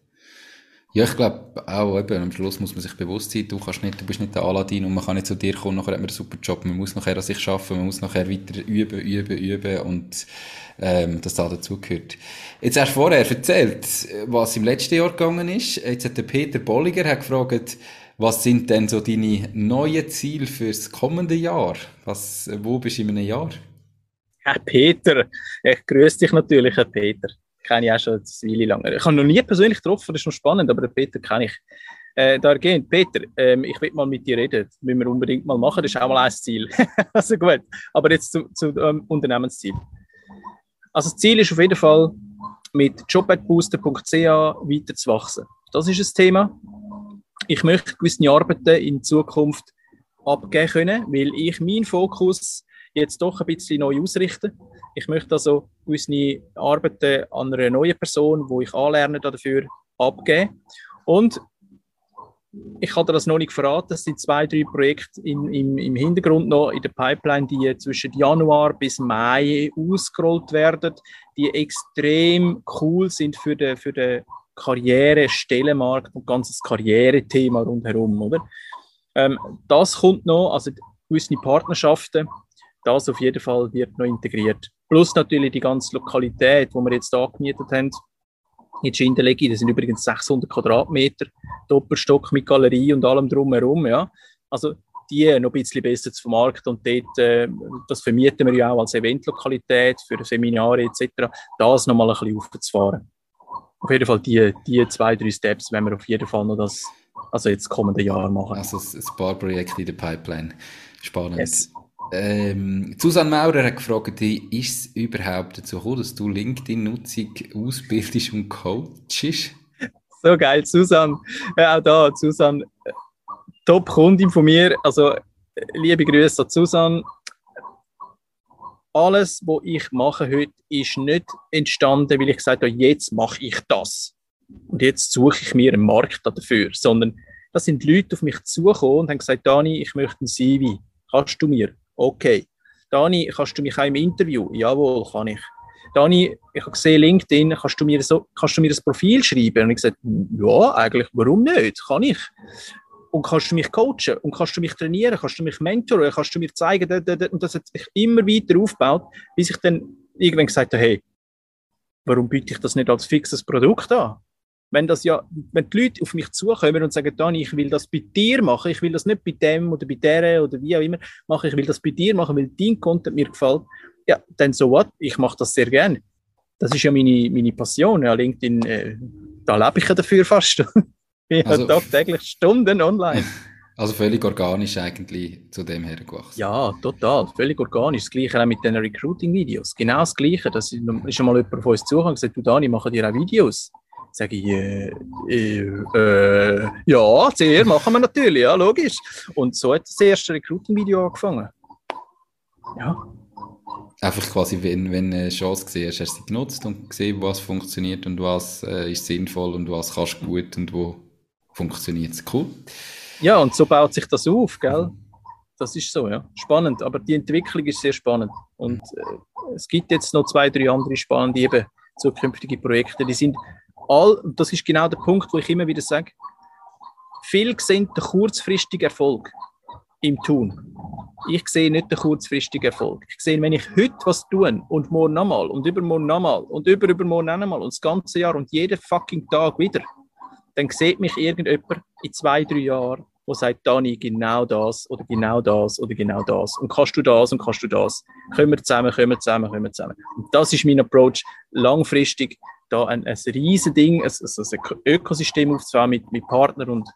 Ja, ich glaube auch eben, am Schluss muss man sich bewusst sein, du kannst nicht, du bist nicht der Aladdin und man kann nicht zu dir kommen, nachher hat man einen super Job, man muss nachher an sich arbeiten, man muss nachher weiter üben, üben, üben und ähm, das da dazugehört. Jetzt hast du vorher erzählt, was im letzten Jahr gegangen ist. Jetzt hat der Peter Bolliger gefragt, was sind denn so deine neuen Ziele fürs kommende Jahr? Was, wo bist du in einem Jahr? Herr Peter, ich grüße dich natürlich, Herr Peter kenne ich auch schon eine Weile lang. Ich habe noch nie persönlich getroffen, das ist noch spannend, aber den Peter kenne ich. Äh, da gehen. Peter, ähm, ich will mal mit dir reden. Das müssen wir unbedingt mal machen, das ist auch mal ein Ziel. also gut, aber jetzt zu, zu ähm, Unternehmensziel. Also das Ziel ist auf jeden Fall, mit jobatbooster.ch weiter zu wachsen. Das ist das Thema. Ich möchte gewisse Arbeiten in Zukunft abgeben können, weil ich meinen Fokus jetzt doch ein bisschen neu ausrichten. Ich möchte also gewisse Arbeiten an einer neuen Person, wo ich anlerne dafür, abgeben. Und ich dir das noch nicht verraten. Es sind zwei, drei Projekte im, im, im Hintergrund noch in der Pipeline, die zwischen Januar bis Mai ausgerollt werden, die extrem cool sind für den, für den Karriere, Stellenmarkt und ganzes Karrierethema rundherum, oder? Ähm, das kommt noch, also gewisse Partnerschaften, das auf jeden Fall wird noch integriert. Plus natürlich die ganze Lokalität, die wir jetzt angemietet haben, in Schindelegi, das sind übrigens 600 Quadratmeter, Doppelstock mit Galerie und allem drumherum, ja. Also die noch ein bisschen besser zu vermarkten und dort, äh, das vermieten wir ja auch als Eventlokalität für Seminare etc., das nochmal ein bisschen aufzufahren. Auf jeden Fall die, die zwei, drei Steps wenn wir auf jeden Fall noch das, also jetzt kommende Jahr machen. Also ein paar Projekte in der Pipeline. Spannend. Yes. Ähm, Susanne Maurer hat gefragt, ist es überhaupt dazu gekommen, dass du LinkedIn-Nutzung ausbildest und coachst? So geil, Susanne. Ja, auch da, Susanne, Top-Kundin von mir. Also, liebe Grüße an Susanne. Alles, was ich mache heute, ist nicht entstanden, weil ich gesagt habe, jetzt mache ich das. Und jetzt suche ich mir einen Markt dafür, sondern da sind Leute auf mich zugekommen und haben gesagt, Dani, ich möchte ein CV. Kannst du mir? Okay. Dani, kannst du mich auch im Interview? Jawohl, kann ich. Dani, ich habe gesehen, LinkedIn, kannst du mir, so, kannst du mir das Profil schreiben? Und ich gesagt, ja, eigentlich, warum nicht? Kann ich. Und kannst du mich coachen? Und kannst du mich trainieren? Kannst du mich mentoren? Kannst du mir zeigen? Und das hat sich immer weiter aufgebaut, bis ich dann irgendwann gesagt habe, hey, warum biete ich das nicht als fixes Produkt an? Wenn das ja, wenn die Leute auf mich zukommen und sagen, Dani, ich will das bei dir machen, ich will das nicht bei dem oder bei der oder wie auch immer machen, ich will das bei dir machen, weil dein Content mir gefällt, ja, dann so what, ich mache das sehr gerne. Das ist ja meine, meine Passion, ja, LinkedIn, äh, da lebe ich ja dafür fast. ich also, tagtäglich Stunden online. Also völlig organisch eigentlich zu dem her gewachsen. Ja, total. Völlig organisch. Das Gleiche auch mit den Recruiting-Videos. Genau das Gleiche. Das ist, ist schon mal jemand auf uns zugekommen und gesagt, du Dani, machen dir auch Videos sage ich, äh, äh, ja, sehr, machen wir natürlich, ja, logisch. Und so hat das erste Recruiting-Video angefangen. Ja. Einfach quasi, wenn, wenn eine Chance gesehen hast, hast du sie genutzt und gesehen, was funktioniert und was äh, ist sinnvoll und was kannst du gut und wo funktioniert es. Cool. Ja, und so baut sich das auf, gell? Das ist so, ja. Spannend, aber die Entwicklung ist sehr spannend. Und äh, es gibt jetzt noch zwei, drei andere spannende eben zukünftige Projekte, die sind all, das ist genau der Punkt, wo ich immer wieder sage, viele sehen den kurzfristigen Erfolg im Tun. Ich sehe nicht den kurzfristigen Erfolg. Ich sehe, wenn ich heute was tue und morgen nochmal und übermorgen nochmal und überübermorgen nochmal und das ganze Jahr und jeden fucking Tag wieder, dann sieht mich irgendjemand in zwei, drei Jahren, der sagt, Dani, genau das oder genau das oder genau das. Und kannst du das und kannst du das. Kommen wir zusammen, kommen wir zusammen, kommen wir zusammen. Und das ist mein Approach, langfristig da ein, ein riesen Ding, ein, ein Ökosystem aufzubauen mit, mit Partnern und,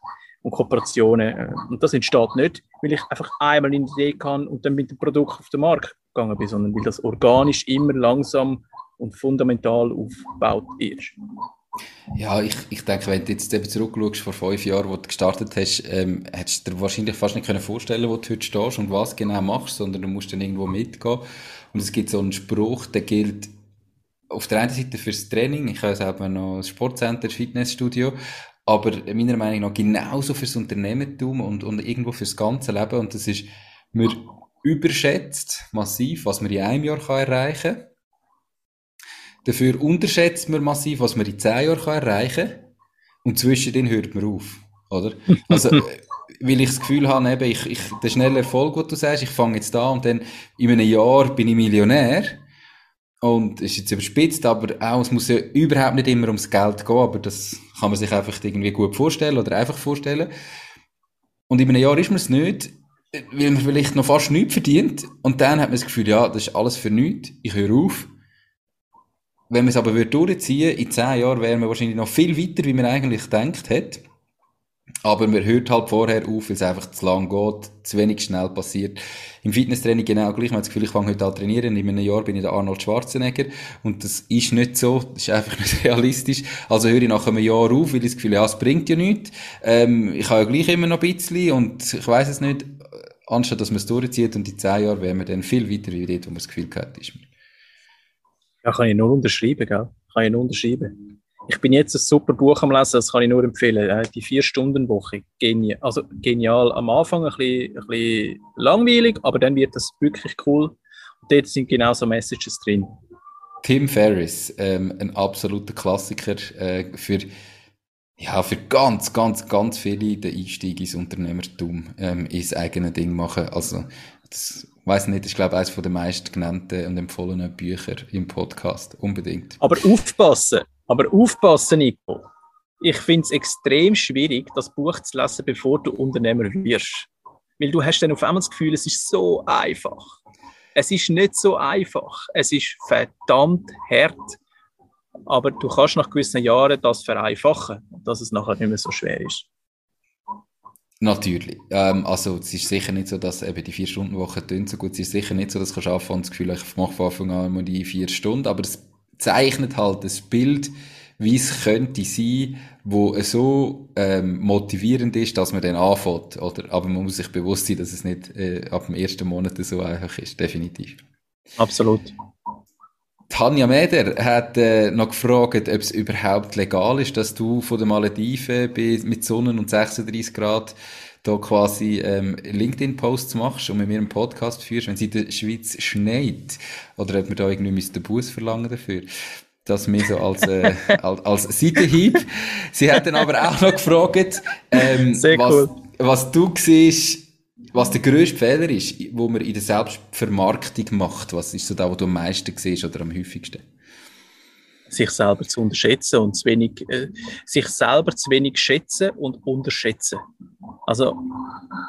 und Kooperationen. Äh, und das entsteht nicht, weil ich einfach einmal in die Idee kann und dann mit dem Produkt auf den Markt gegangen bin, sondern weil das organisch immer langsam und fundamental aufgebaut ist. Ja, ich, ich denke, wenn du jetzt eben zurückschaust, vor fünf Jahren, wo du gestartet hast, ähm, hättest du dir wahrscheinlich fast nicht können vorstellen wo du heute stehst und was genau machst, sondern du musst dann irgendwo mitgehen. Und es gibt so einen Spruch, der gilt auf der einen Seite fürs Training, ich habe selber noch ein Sportcenter, Fitnessstudio, aber meiner Meinung nach genauso fürs Unternehmertum und, und irgendwo fürs ganze Leben. Und das ist, man überschätzt massiv, was man in einem Jahr kann erreichen kann. Dafür unterschätzt man massiv, was man in zehn Jahren erreichen kann. Und zwischendrin hört man auf. Oder? Also, weil ich das Gefühl habe, eben, ich, ich, der schnelle Erfolg, was du sagst, ich fange jetzt da und dann in einem Jahr bin ich Millionär. Und ist jetzt überspitzt, aber auch, es muss ja überhaupt nicht immer ums Geld gehen, aber das kann man sich einfach irgendwie gut vorstellen oder einfach vorstellen. Und in einem Jahr ist man es nicht, weil man vielleicht noch fast nichts verdient. Und dann hat man das Gefühl, ja, das ist alles für nichts, ich höre auf. Wenn man es aber durchziehen würde, in zehn Jahren wäre man wahrscheinlich noch viel weiter, wie man eigentlich gedacht hat. Aber man hört halt vorher auf, weil es einfach zu lang geht, zu wenig schnell passiert. Im Fitnesstraining genau gleich. Man hat das Gefühl, ich fange heute an trainieren. In einem Jahr bin ich der Arnold Schwarzenegger. Und das ist nicht so. Das ist einfach nicht realistisch. Also höre ich nach einem Jahr auf, weil ich das Gefühl ja, es bringt ja nichts. Ähm, ich habe ja gleich immer noch ein bisschen und ich weiß es nicht. Anstatt dass man es durchzieht und in zehn Jahren wären wir dann viel weiter wie dort, wo man das Gefühl hat, ist. Ja, kann ich nur unterschreiben, gell? Kann ich nur unterschreiben. Ich bin jetzt ein super Buch am Lesen, das kann ich nur empfehlen. Äh, die Vier-Stunden-Woche. Genial. Also genial. Am Anfang ein bisschen, ein bisschen langweilig, aber dann wird das wirklich cool. Und dort sind genau so Messages drin. Tim Ferriss, ähm, ein absoluter Klassiker äh, für, ja, für ganz, ganz, ganz viele den Einstieg ins Unternehmertum, ähm, ins eigene Ding machen. Also, das weiß nicht, ich glaube, eines der meist genannten und empfohlenen Bücher im Podcast. Unbedingt. Aber aufpassen! Aber aufpassen, Nico. Ich finde es extrem schwierig, das Buch zu lesen, bevor du Unternehmer wirst. Weil du hast dann auf einmal das Gefühl, es ist so einfach. Es ist nicht so einfach. Es ist verdammt hart. Aber du kannst nach gewissen Jahren das vereinfachen, dass es nachher nicht mehr so schwer ist. Natürlich. Ähm, also es ist sicher nicht so, dass eben die vier-Stunden-Woche so gut. Es ist sicher nicht so, dass du arbeiten und das Gefühl ich mache von Anfang an immer die vier Stunden. Aber es zeichnet halt das Bild, wie es könnte sein, wo so ähm, motivierend ist, dass man dann anfängt. Oder, aber man muss sich bewusst sein, dass es nicht äh, ab dem ersten Monat so einfach ist, definitiv. Absolut. Tanja Meder hat äh, noch gefragt, ob es überhaupt legal ist, dass du von der Malediven mit Sonnen und 36 Grad da quasi ähm, LinkedIn-Posts machst und mit mir einen Podcast führst, wenn es in der Schweiz schneit. Oder ob wir da irgendwie den Bus verlangen dafür. Das mir so als, äh, als, als Seitenhieb. Sie hat dann aber auch noch gefragt, ähm, was, cool. was du siehst, was der grösste Fehler ist, wo man in der Selbstvermarktung macht. Was ist so da, wo du am meisten siehst oder am häufigsten? Sich selber zu unterschätzen und zu wenig, äh, sich selber zu wenig schätzen und unterschätzen. Also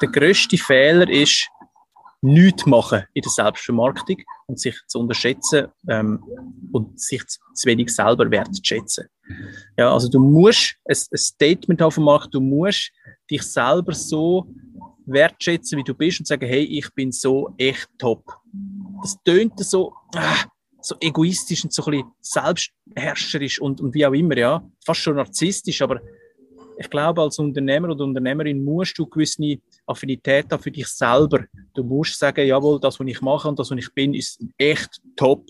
der größte Fehler ist, nichts machen in der Selbstvermarktung und sich zu unterschätzen ähm, und sich zu, zu wenig selber wertzuschätzen. Ja, also du musst ein, ein Statement auf dem Markt, du musst dich selber so wertschätzen, wie du bist und sagen, hey, ich bin so echt top. Das tönt so, ah, so egoistisch und so ein bisschen selbstherrscherisch und, und wie auch immer, ja. Fast schon narzisstisch, aber ich glaube, als Unternehmer oder Unternehmerin musst du gewisse Affinität haben für dich selber. Du musst sagen, jawohl, das, was ich mache und das, was ich bin, ist echt top.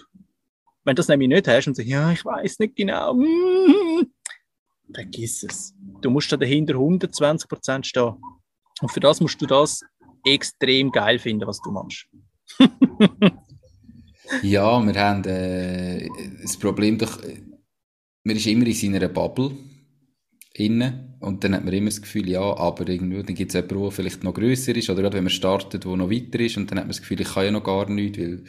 Wenn du das nämlich nicht hast und sagst, ja, ich weiß nicht genau, mm, vergiss es. Du musst da dahinter 120 Prozent stehen. Und für das musst du das extrem geil finden, was du machst. Ja, wir haben äh, das Problem doch, man ist immer in seiner Bubble innen und dann hat man immer das Gefühl, ja, aber irgendwie, dann gibt es jemanden, der vielleicht noch grösser ist oder gerade wenn man startet, der noch weiter ist und dann hat man das Gefühl, ich kann ja noch gar nichts, weil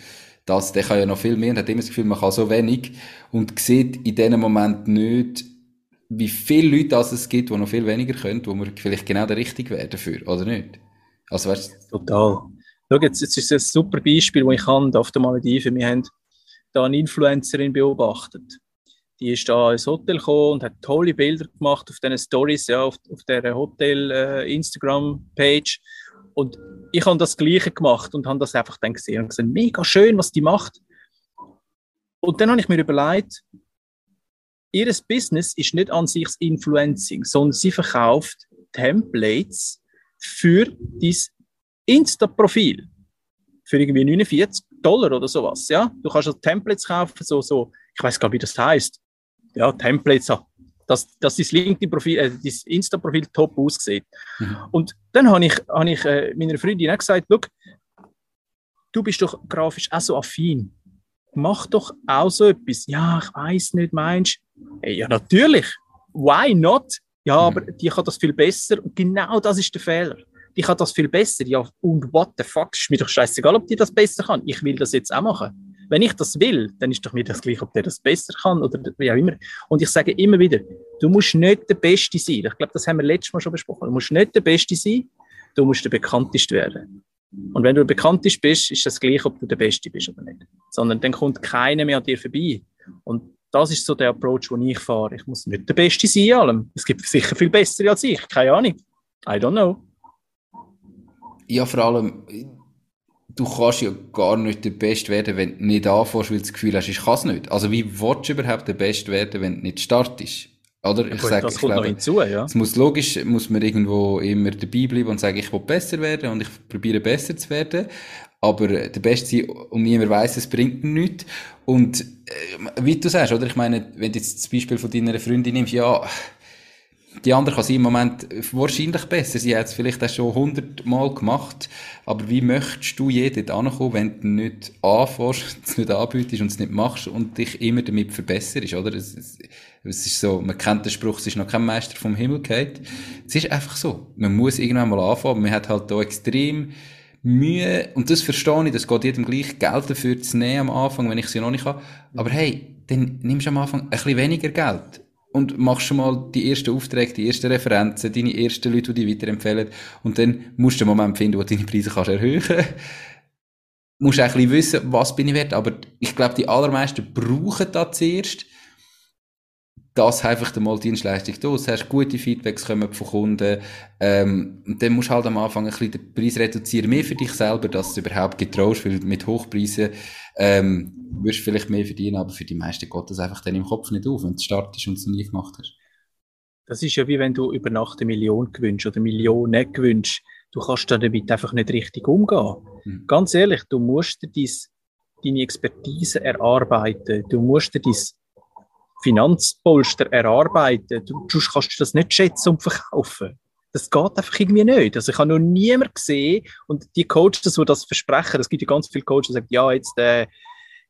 das, der kann ja noch viel mehr und hat immer das Gefühl, man kann so wenig und sieht in diesem Moment nicht, wie viele Leute es gibt, die noch viel weniger können, wo man vielleicht genau der Richtige wäre dafür, oder nicht? Also, weißt, Total. Schau, jetzt, jetzt ist ein super Beispiel, das ich kann, auf der Malediven. Wir haben da eine Influencerin beobachtet. Die ist da ins Hotel gekommen und hat tolle Bilder gemacht auf diesen Stories, ja, auf, auf der Hotel-Instagram-Page. Äh, und ich habe das Gleiche gemacht und habe das einfach dann gesehen und gesagt, mega schön, was die macht. Und dann habe ich mir überlegt, ihr Business ist nicht an sich Influencing, sondern sie verkauft Templates für dein Insta-Profil für irgendwie 49 Dollar oder sowas. Ja? Du kannst also Templates kaufen, so, so ich weiß gar nicht, wie das heißt. Ja, Templates, dass, dass dein LinkedIn-Profil, äh, dein Insta-Profil top aussieht. Mhm. Und dann habe ich, hab ich äh, meiner Freundin auch gesagt, du bist doch grafisch auch so affin. mach doch auch so etwas. Ja, ich weiß nicht, meinst hey, Ja, natürlich. Why not? Ja, mhm. aber die kann das viel besser. Und genau das ist der Fehler. Die kann das viel besser. Ja, und what the fuck? Ist mir doch scheißegal, ob die das besser kann. Ich will das jetzt auch machen. Wenn ich das will, dann ist doch mir das gleich, ob der das besser kann oder wie auch immer. Und ich sage immer wieder, du musst nicht der Beste sein. Ich glaube, das haben wir letztes Mal schon besprochen. Du musst nicht der Beste sein, du musst der Bekannteste werden. Und wenn du der Bekannteste bist, ist das gleich, ob du der Beste bist oder nicht. Sondern dann kommt keiner mehr an dir vorbei. Und das ist so der Approach, den ich fahre. Ich muss nicht der Beste sein in allem. Es gibt sicher viel bessere als ich. Keine Ahnung. I don't know. Ja, vor allem, du kannst ja gar nicht der Beste werden, wenn du nicht anfängst, weil du das Gefühl hast, ich kann es nicht. Also wie willst du überhaupt der Beste werden, wenn du nicht startest? Oder? Ich sage, das kommt glaube, noch hinzu, ja. Es muss logisch, muss man irgendwo immer dabei bleiben und sagen, ich will besser werden und ich probiere besser zu werden. Aber der Beste sein und niemand weiß, es bringt nichts. Und, äh, wie du sagst, oder? Ich meine, wenn du jetzt das Beispiel von deiner Freundin nimmst, ja, die andere kann sie im Moment wahrscheinlich besser. Sie hat es vielleicht auch schon hundertmal gemacht. Aber wie möchtest du je dort ankommen, wenn du nicht anfährst, es nicht anbietest und es nicht machst und dich immer damit verbesserst, oder? Es, es, es, ist so, man kennt den Spruch, es ist noch kein Meister vom Himmel gefallen. Es ist einfach so. Man muss irgendwann mal anfangen. Man hat halt da extrem Mühe, und das verstehe ich, das geht jedem gleich, Geld dafür zu nehmen am Anfang, wenn ich sie noch nicht habe. Aber hey, dann nimmst du am Anfang ein bisschen weniger Geld und machst schon mal die ersten Aufträge, die ersten Referenzen, deine ersten Leute, die dich weiterempfehlen. Und dann musst du einen Moment finden, wo du deine Preise kannst erhöhen kannst. musst auch ein bisschen wissen, was bin ich wert. Aber ich glaube, die allermeisten brauchen das zuerst das einfach mal Dienstleistung da. Du hast gute Feedbacks kommen von Kunden. Ähm, und dann musst du halt am Anfang ein bisschen den Preis reduzieren. Mehr für dich selber, dass du überhaupt getraust, weil mit Hochpreisen ähm, wirst vielleicht mehr verdienen, aber für die meisten geht das einfach dann im Kopf nicht auf, wenn du startest und es noch nie gemacht hast. Das ist ja wie wenn du über Nacht eine Million gewünscht oder Millionen gewünscht. Du kannst damit einfach nicht richtig umgehen. Mhm. Ganz ehrlich, du musst dir dies, deine Expertise erarbeiten. Du musst dir dein Finanzpolster erarbeiten. Du, du kannst das nicht schätzen und verkaufen. Das geht einfach irgendwie nicht. Also ich habe noch niemand gesehen und die Coaches, die das versprechen, es gibt ja ganz viele Coaches, die sagen, ja, jetzt äh,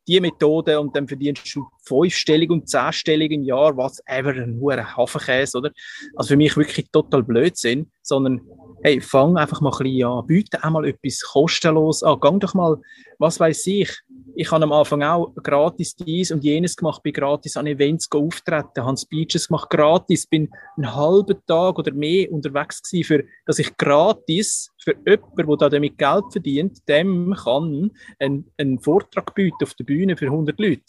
die Methode und dann verdienst du fünfstellig und zehnstellig im Jahr, was ever, ein hoher Hafenkäse, oder? Also für mich wirklich total Blödsinn, sondern hey, fang einfach mal ein bisschen an, biete auch mal etwas kostenlos an, gang doch mal, was weiß ich, ich habe am Anfang auch gratis dies und jenes gemacht, bin gratis an Events auftreten, habe Speeches gemacht, gratis, bin einen halben Tag oder mehr unterwegs gewesen, für, dass ich gratis für jemanden, der damit Geld verdient, dem kann einen, einen Vortrag bieten auf der Bühne für 100 Leute.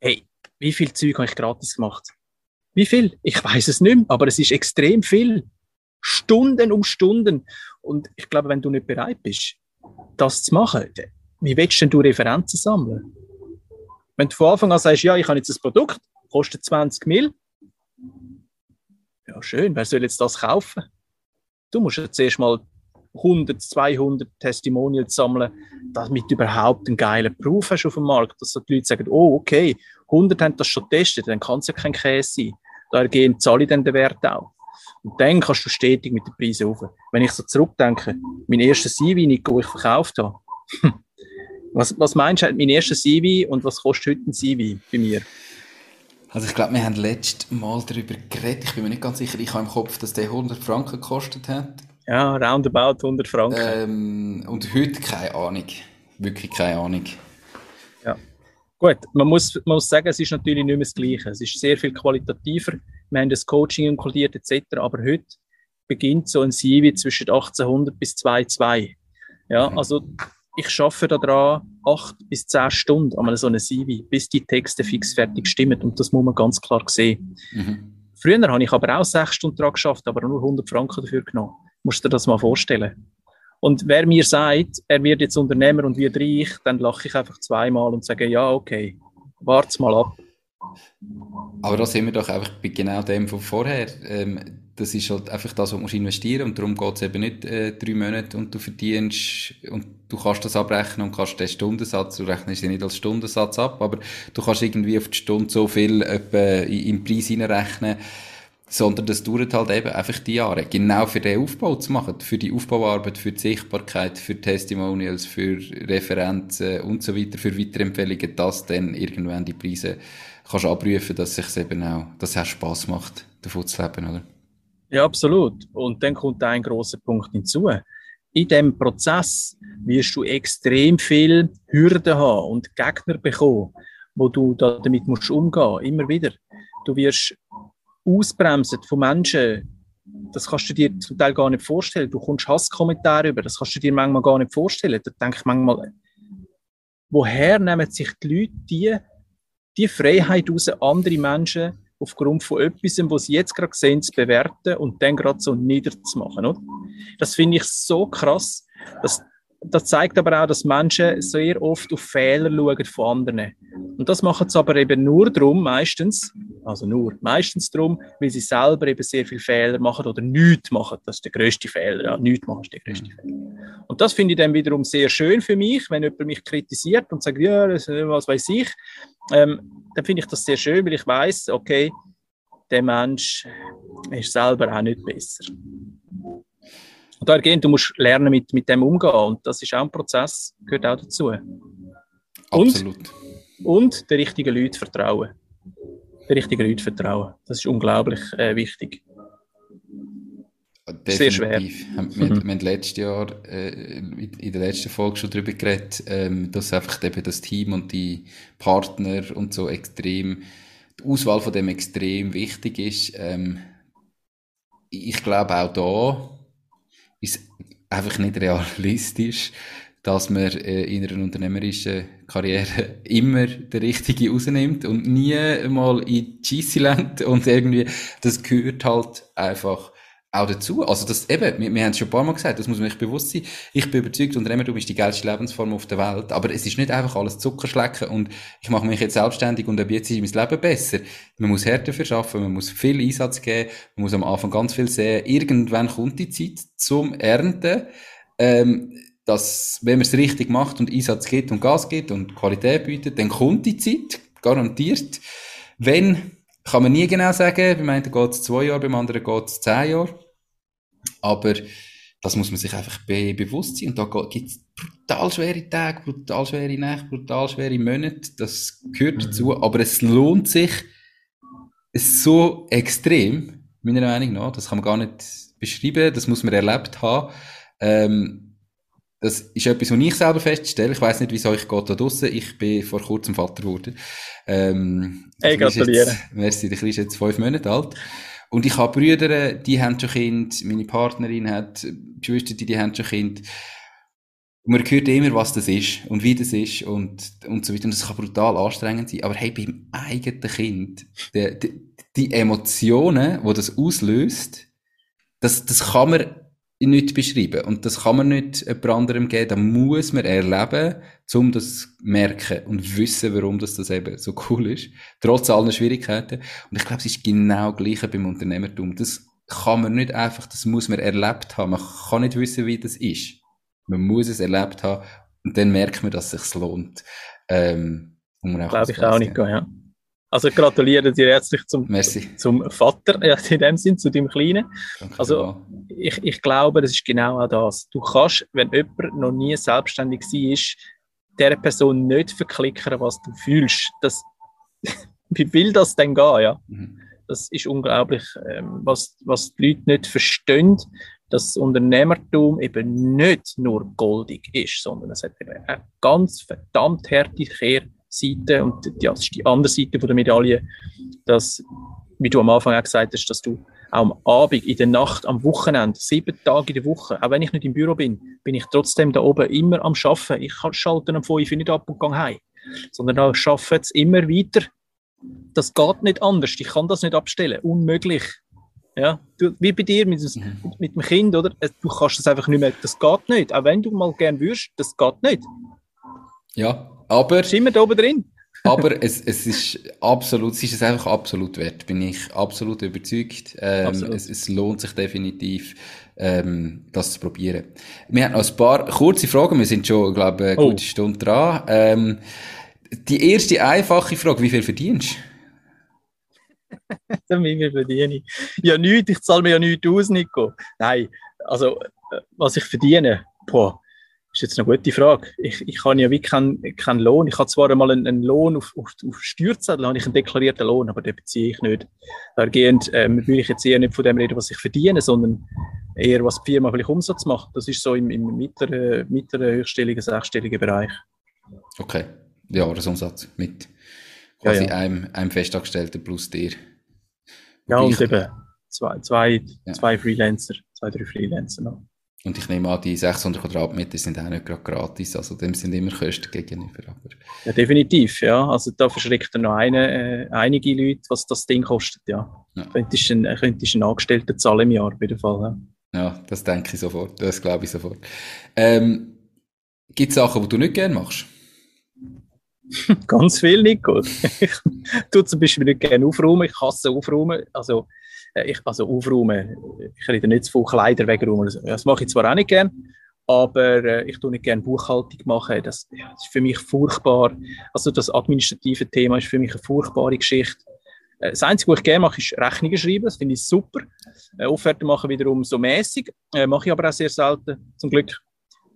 Hey, wie viel Zeug habe ich gratis gemacht? Wie viel? Ich weiß es nicht mehr, aber es ist extrem viel. Stunden um Stunden. Und ich glaube, wenn du nicht bereit bist, das zu machen, wie willst denn du Referenzen sammeln? Wenn du von Anfang an sagst, ja, ich habe jetzt ein Produkt, kostet 20 Mil, ja schön, wer soll jetzt das kaufen? Du musst jetzt erst mal 100, 200 Testimonials sammeln, damit du überhaupt einen geilen Beruf hast auf dem Markt, dass die Leute sagen, oh, okay, 100 haben das schon getestet, dann kann es ja kein Käse sein. Da gehen zahle ich dann den Wert auch. Und dann kannst du stetig mit den Preisen rauf. Wenn ich so zurückdenke, mein erstes CV, Nico, ich verkauft habe, Was, was meinst du, mein erster CV und was kostet heute ein CV bei mir? Also ich glaube, wir haben letztes Mal darüber geredet. Ich bin mir nicht ganz sicher. Ich habe im Kopf, dass der 100 Franken gekostet hat. Ja, roundabout 100 Franken. Ähm, und heute keine Ahnung. Wirklich keine Ahnung. Ja. Gut, man muss, man muss sagen, es ist natürlich nicht mehr das Gleiche. Es ist sehr viel qualitativer. Wir haben das Coaching inkludiert etc. Aber heute beginnt so ein CV zwischen 1800 bis 2,2. Ja, mhm. also ich schaffe daran acht bis zehn Stunden an so einem CV, bis die Texte fix fertig stimmen. Und das muss man ganz klar sehen. Mhm. Früher habe ich aber auch sechs Stunden daran geschafft, aber nur 100 Franken dafür genommen. Musst du dir das mal vorstellen. Und wer mir sagt, er wird jetzt Unternehmer und wird reich, dann lache ich einfach zweimal und sage, ja, okay, wart's mal ab. Aber da sind wir doch einfach bei genau dem von vorher. Ähm, das ist halt einfach das, was du investieren und darum geht es eben nicht äh, drei Monate und du verdienst und du kannst das abrechnen und kannst den Stundensatz, du rechnest ja nicht als Stundensatz ab, aber du kannst irgendwie auf die Stunde so viel etwa den Preis hineinrechnen, sondern das dauert halt eben einfach die Jahre, genau für den Aufbau zu machen, für die Aufbauarbeit, für die Sichtbarkeit, für Testimonials, für Referenzen und so weiter, für Weiterempfehlungen, dass dann irgendwann die Preise kannst abrufen, dass es eben auch, dass es auch Spass macht, davon zu leben, oder? Ja, absolut. Und dann kommt ein großer Punkt hinzu. In dem Prozess wirst du extrem viel Hürden haben und Gegner bekommen, wo du damit musst umgehen, immer wieder. Du wirst ausbremsen von Menschen, das kannst du dir zum Teil gar nicht vorstellen. Du kommst Hasskommentare über, das kannst du dir manchmal gar nicht vorstellen. Da denke ich manchmal, woher nehmen sich die Leute die, die Freiheit aus, andere Menschen aufgrund von etwas, was sie jetzt gerade sehen, zu bewerten und dann gerade so niederzumachen. Oder? Das finde ich so krass. Das, das zeigt aber auch, dass Menschen sehr oft auf Fehler schauen von anderen. Und das machen sie aber eben nur darum, meistens, also nur, meistens darum, weil sie selber eben sehr viele Fehler machen oder nichts machen. Das ist der größte Fehler. Ja, nichts machen ist der größte mhm. Fehler. Und das finde ich dann wiederum sehr schön für mich, wenn jemand mich kritisiert und sagt, ja, das, was weiß ich. Ähm, dann finde ich das sehr schön, weil ich weiß, okay, der Mensch ist selber auch nicht besser. Und dahergehend, du musst lernen, mit, mit dem umgehen. Und das ist auch ein Prozess, gehört auch dazu. Absolut. Und, und der richtigen Leute vertrauen. Der richtigen Leute vertrauen. Das ist unglaublich äh, wichtig. Definitiv. Sehr schwer. Wir, mhm. wir haben letztes Jahr äh, in der letzten Folge schon darüber geredet, ähm, dass einfach eben das Team und die Partner und so extrem, die Auswahl von dem extrem wichtig ist. Ähm, ich glaube auch da ist einfach nicht realistisch, dass man äh, in einer unternehmerischen Karriere immer der Richtige rausnimmt und nie mal in die Scheisse lenkt und irgendwie, das gehört halt einfach auch dazu. Also das eben, wir, wir haben es schon ein paar Mal gesagt, das muss man sich bewusst sein. Ich bin überzeugt, Unternehmertum ist die geilste Lebensform auf der Welt, aber es ist nicht einfach alles Zuckerschlecken und ich mache mich jetzt selbstständig und ab jetzt ist mein Leben besser. Man muss härter arbeiten, man muss viel Einsatz geben, man muss am Anfang ganz viel sehen. Irgendwann kommt die Zeit zum Ernten, ähm, dass, wenn man es richtig macht und Einsatz gibt und Gas gibt und Qualität bietet, dann kommt die Zeit, garantiert. Wenn, kann man nie genau sagen, beim einen geht es zwei Jahre, beim anderen geht es zehn Jahre. Aber das muss man sich einfach be bewusst sein. Und da gibt es brutal schwere Tage, brutal schwere Nächte, brutal schwere Monate. Das gehört dazu. Mhm. Aber es lohnt sich so extrem, meiner Meinung nach. Das kann man gar nicht beschreiben. Das muss man erlebt haben. Ähm, das ist etwas, was ich selber feststelle. Ich weiß nicht, wie es euch geht da draussen. Ich bin vor kurzem Vater geworden. Ähm, hey, gratuliere. Merci, der Kleine ist jetzt fünf Monate alt. Und ich habe Brüder, die haben schon Kind, meine Partnerin hat Geschwister, die haben schon Kind. Und man hört immer, was das ist und wie das ist und, und so weiter. Und das kann brutal anstrengend sein. Aber hey, beim eigenen Kind, die, die, die Emotionen, die das auslöst, das, das kann man nicht beschreiben. Und das kann man nicht jemand anderem geben. Da muss man erleben, um das zu merken und wissen, warum das, das eben so cool ist. Trotz allen Schwierigkeiten. Und ich glaube, es ist genau gleich beim Unternehmertum. Das kann man nicht einfach, das muss man erlebt haben. Man kann nicht wissen, wie das ist. Man muss es erlebt haben. Und dann merkt man, dass es sich lohnt. Ähm, Glaube ich auch nicht, ja. Also gratuliere dir herzlich zum, zum Vater, ja, in dem Sinn, zu deinem Kleinen. Danke also ich, ich glaube, das ist genau auch das. Du kannst, wenn jemand noch nie selbstständig war, der Person nicht verklickern, was du fühlst. Das, wie will das denn gehen? Ja? Mhm. Das ist unglaublich, ähm, was, was die Leute nicht verstehen, dass das Unternehmertum eben nicht nur goldig ist, sondern es hat eben eine ganz verdammt harte Kehrseite und das ist die andere Seite der Medaille, dass, wie du am Anfang auch gesagt hast, dass du auch am Abend, in der Nacht, am Wochenende, sieben Tage in der Woche, auch wenn ich nicht im Büro bin, bin ich trotzdem da oben immer am Arbeiten. Ich schalte am 5 nicht ab und gehe heim. Sondern da arbeite es immer weiter. Das geht nicht anders. Ich kann das nicht abstellen. Unmöglich. Ja, du, wie bei dir mit, mhm. mit, dem Kind, oder? Du kannst das einfach nicht mehr. Das geht nicht. Auch wenn du mal gern würdest, das geht nicht. Ja, aber. Ist immer da oben drin. Aber es, es ist absolut, es ist es einfach absolut wert, bin ich absolut überzeugt. Ähm, absolut. Es, es lohnt sich definitiv, ähm, das zu probieren. Wir haben noch ein paar kurze Fragen, wir sind schon, glaube ich, eine oh. gute Stunde dran. Ähm, die erste einfache Frage, wie viel verdienst Damit verdiene ich. Ja, nichts, ich zahle mir ja nichts aus, Nico. Nein, also, äh, was ich verdiene, boah, ist jetzt eine gute Frage. Ich, ich habe ja wie keinen kein Lohn. Ich habe zwar einmal einen, einen Lohn auf, auf, auf Steuerzettel, habe ich einen deklarierten Lohn, aber den beziehe ich nicht. Dahergehend ähm, will ich jetzt eher nicht von dem reden, was ich verdiene, sondern eher, was die Firma vielleicht Umsatz macht. Das ist so im, im mittleren, mittleren, höchststelligen, sechsstelligen Bereich. Okay, Jahresumsatz mit quasi ja, ja. Einem, einem Festangestellten plus dir. Ja, und eben zwei, zwei, ja. zwei Freelancer, zwei, drei Freelancer noch. Und ich nehme an, die 600 Quadratmeter sind auch nicht gerade gratis, also dem sind immer Kosten gegenüber. Aber... Ja, definitiv, ja. Also da verschreckt er noch eine, äh, einige Leute, was das Ding kostet, ja. ja. Könntest du einen, könntest einen Angestellten zahlen im Jahr, bei der Fall. Ja. ja, das denke ich sofort, das glaube ich sofort. Ähm, Gibt es Sachen, die du nicht gerne machst? Ganz viel, Nico. Ich tue zum Beispiel nicht gerne aufräumen, ich hasse aufräumen. Also, ich, also aufräumen, ich rede nicht zu viel Kleider wegräumen. Das mache ich zwar auch nicht gerne, aber äh, ich tue nicht gerne Buchhaltung machen. Das, ja, das, ist für mich furchtbar. Also das administrative Thema ist für mich eine furchtbare Geschichte. Äh, das Einzige, was ich gerne mache, ist Rechnungen schreiben. Das finde ich super. Äh, Offerten machen wiederum so mäßig. Äh, mache ich aber auch sehr selten, zum Glück.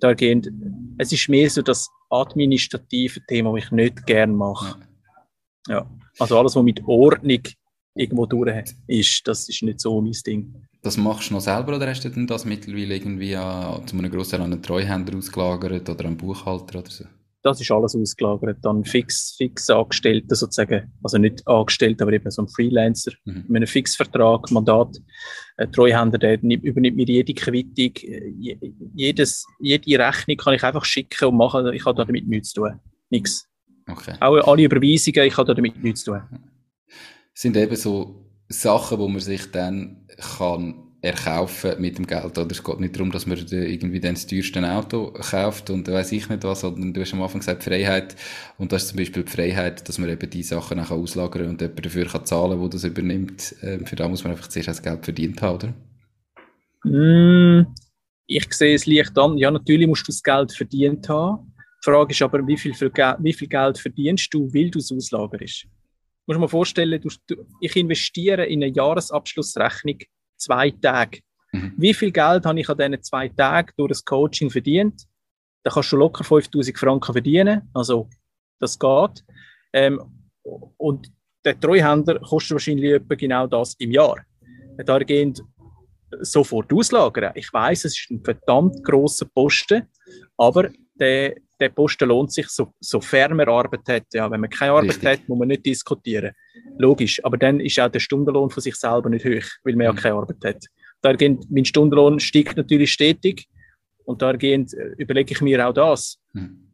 Dahergehend, es ist mehr so das administrative Thema, das ich nicht gerne mache. Ja. Also alles, was mit Ordnung irgendwo durch ist, das ist nicht so mein Ding. Das machst du noch selber oder hast du denn das mittlerweile irgendwie an, zu einem Großteil an einen Treuhänder ausgelagert oder an einen Buchhalter oder so? Das ist alles ausgelagert, dann fix, fix Angestellte sozusagen, also nicht Angestellte, aber eben so ein Freelancer mhm. mit einem Fixvertrag, Mandat. Ein Treuhänder, der übernimmt mir jede Quittung, jedes, jede Rechnung kann ich einfach schicken und machen, ich habe damit nichts zu tun. Nichts. Okay. Auch alle Überweisungen, ich habe damit nichts zu tun sind eben so Sachen, wo man sich dann kann erkaufen mit dem Geld. Oder es geht nicht darum, dass man irgendwie dann das teuerste Auto kauft und weiß ich nicht was, sondern du hast am Anfang gesagt Freiheit. Und das ist zum Beispiel die Freiheit, dass man eben die Sachen auch auslagern und jemand dafür kann zahlen, wo das übernimmt. Ähm, für da muss man einfach zuerst das Geld verdient haben, oder? Mm, ich sehe es leicht an. Ja, natürlich musst du das Geld verdient haben. Die Frage ist aber, wie viel, wie viel Geld verdienst du, weil du es auslagerst? Du dir vorstellen, du, ich investiere in eine Jahresabschlussrechnung zwei Tage. Mhm. Wie viel Geld habe ich an diesen zwei Tagen durch das Coaching verdient? Da kannst du locker 5000 Franken verdienen. Also, das geht. Ähm, und der Treuhänder kostet wahrscheinlich etwa genau das im Jahr. Da gehen sofort auslagern. Ich weiß, es ist ein verdammt grosser Posten, aber der, der Posten lohnt sich, so, sofern man Arbeit hat. Ja, wenn man keine Arbeit Richtig. hat, muss man nicht diskutieren. Logisch. Aber dann ist auch der Stundenlohn von sich selber nicht hoch, weil man mhm. ja keine Arbeit hat. Dahergehend, mein Stundenlohn steigt natürlich stetig. Und dahergehend äh, überlege ich mir auch das. Mhm.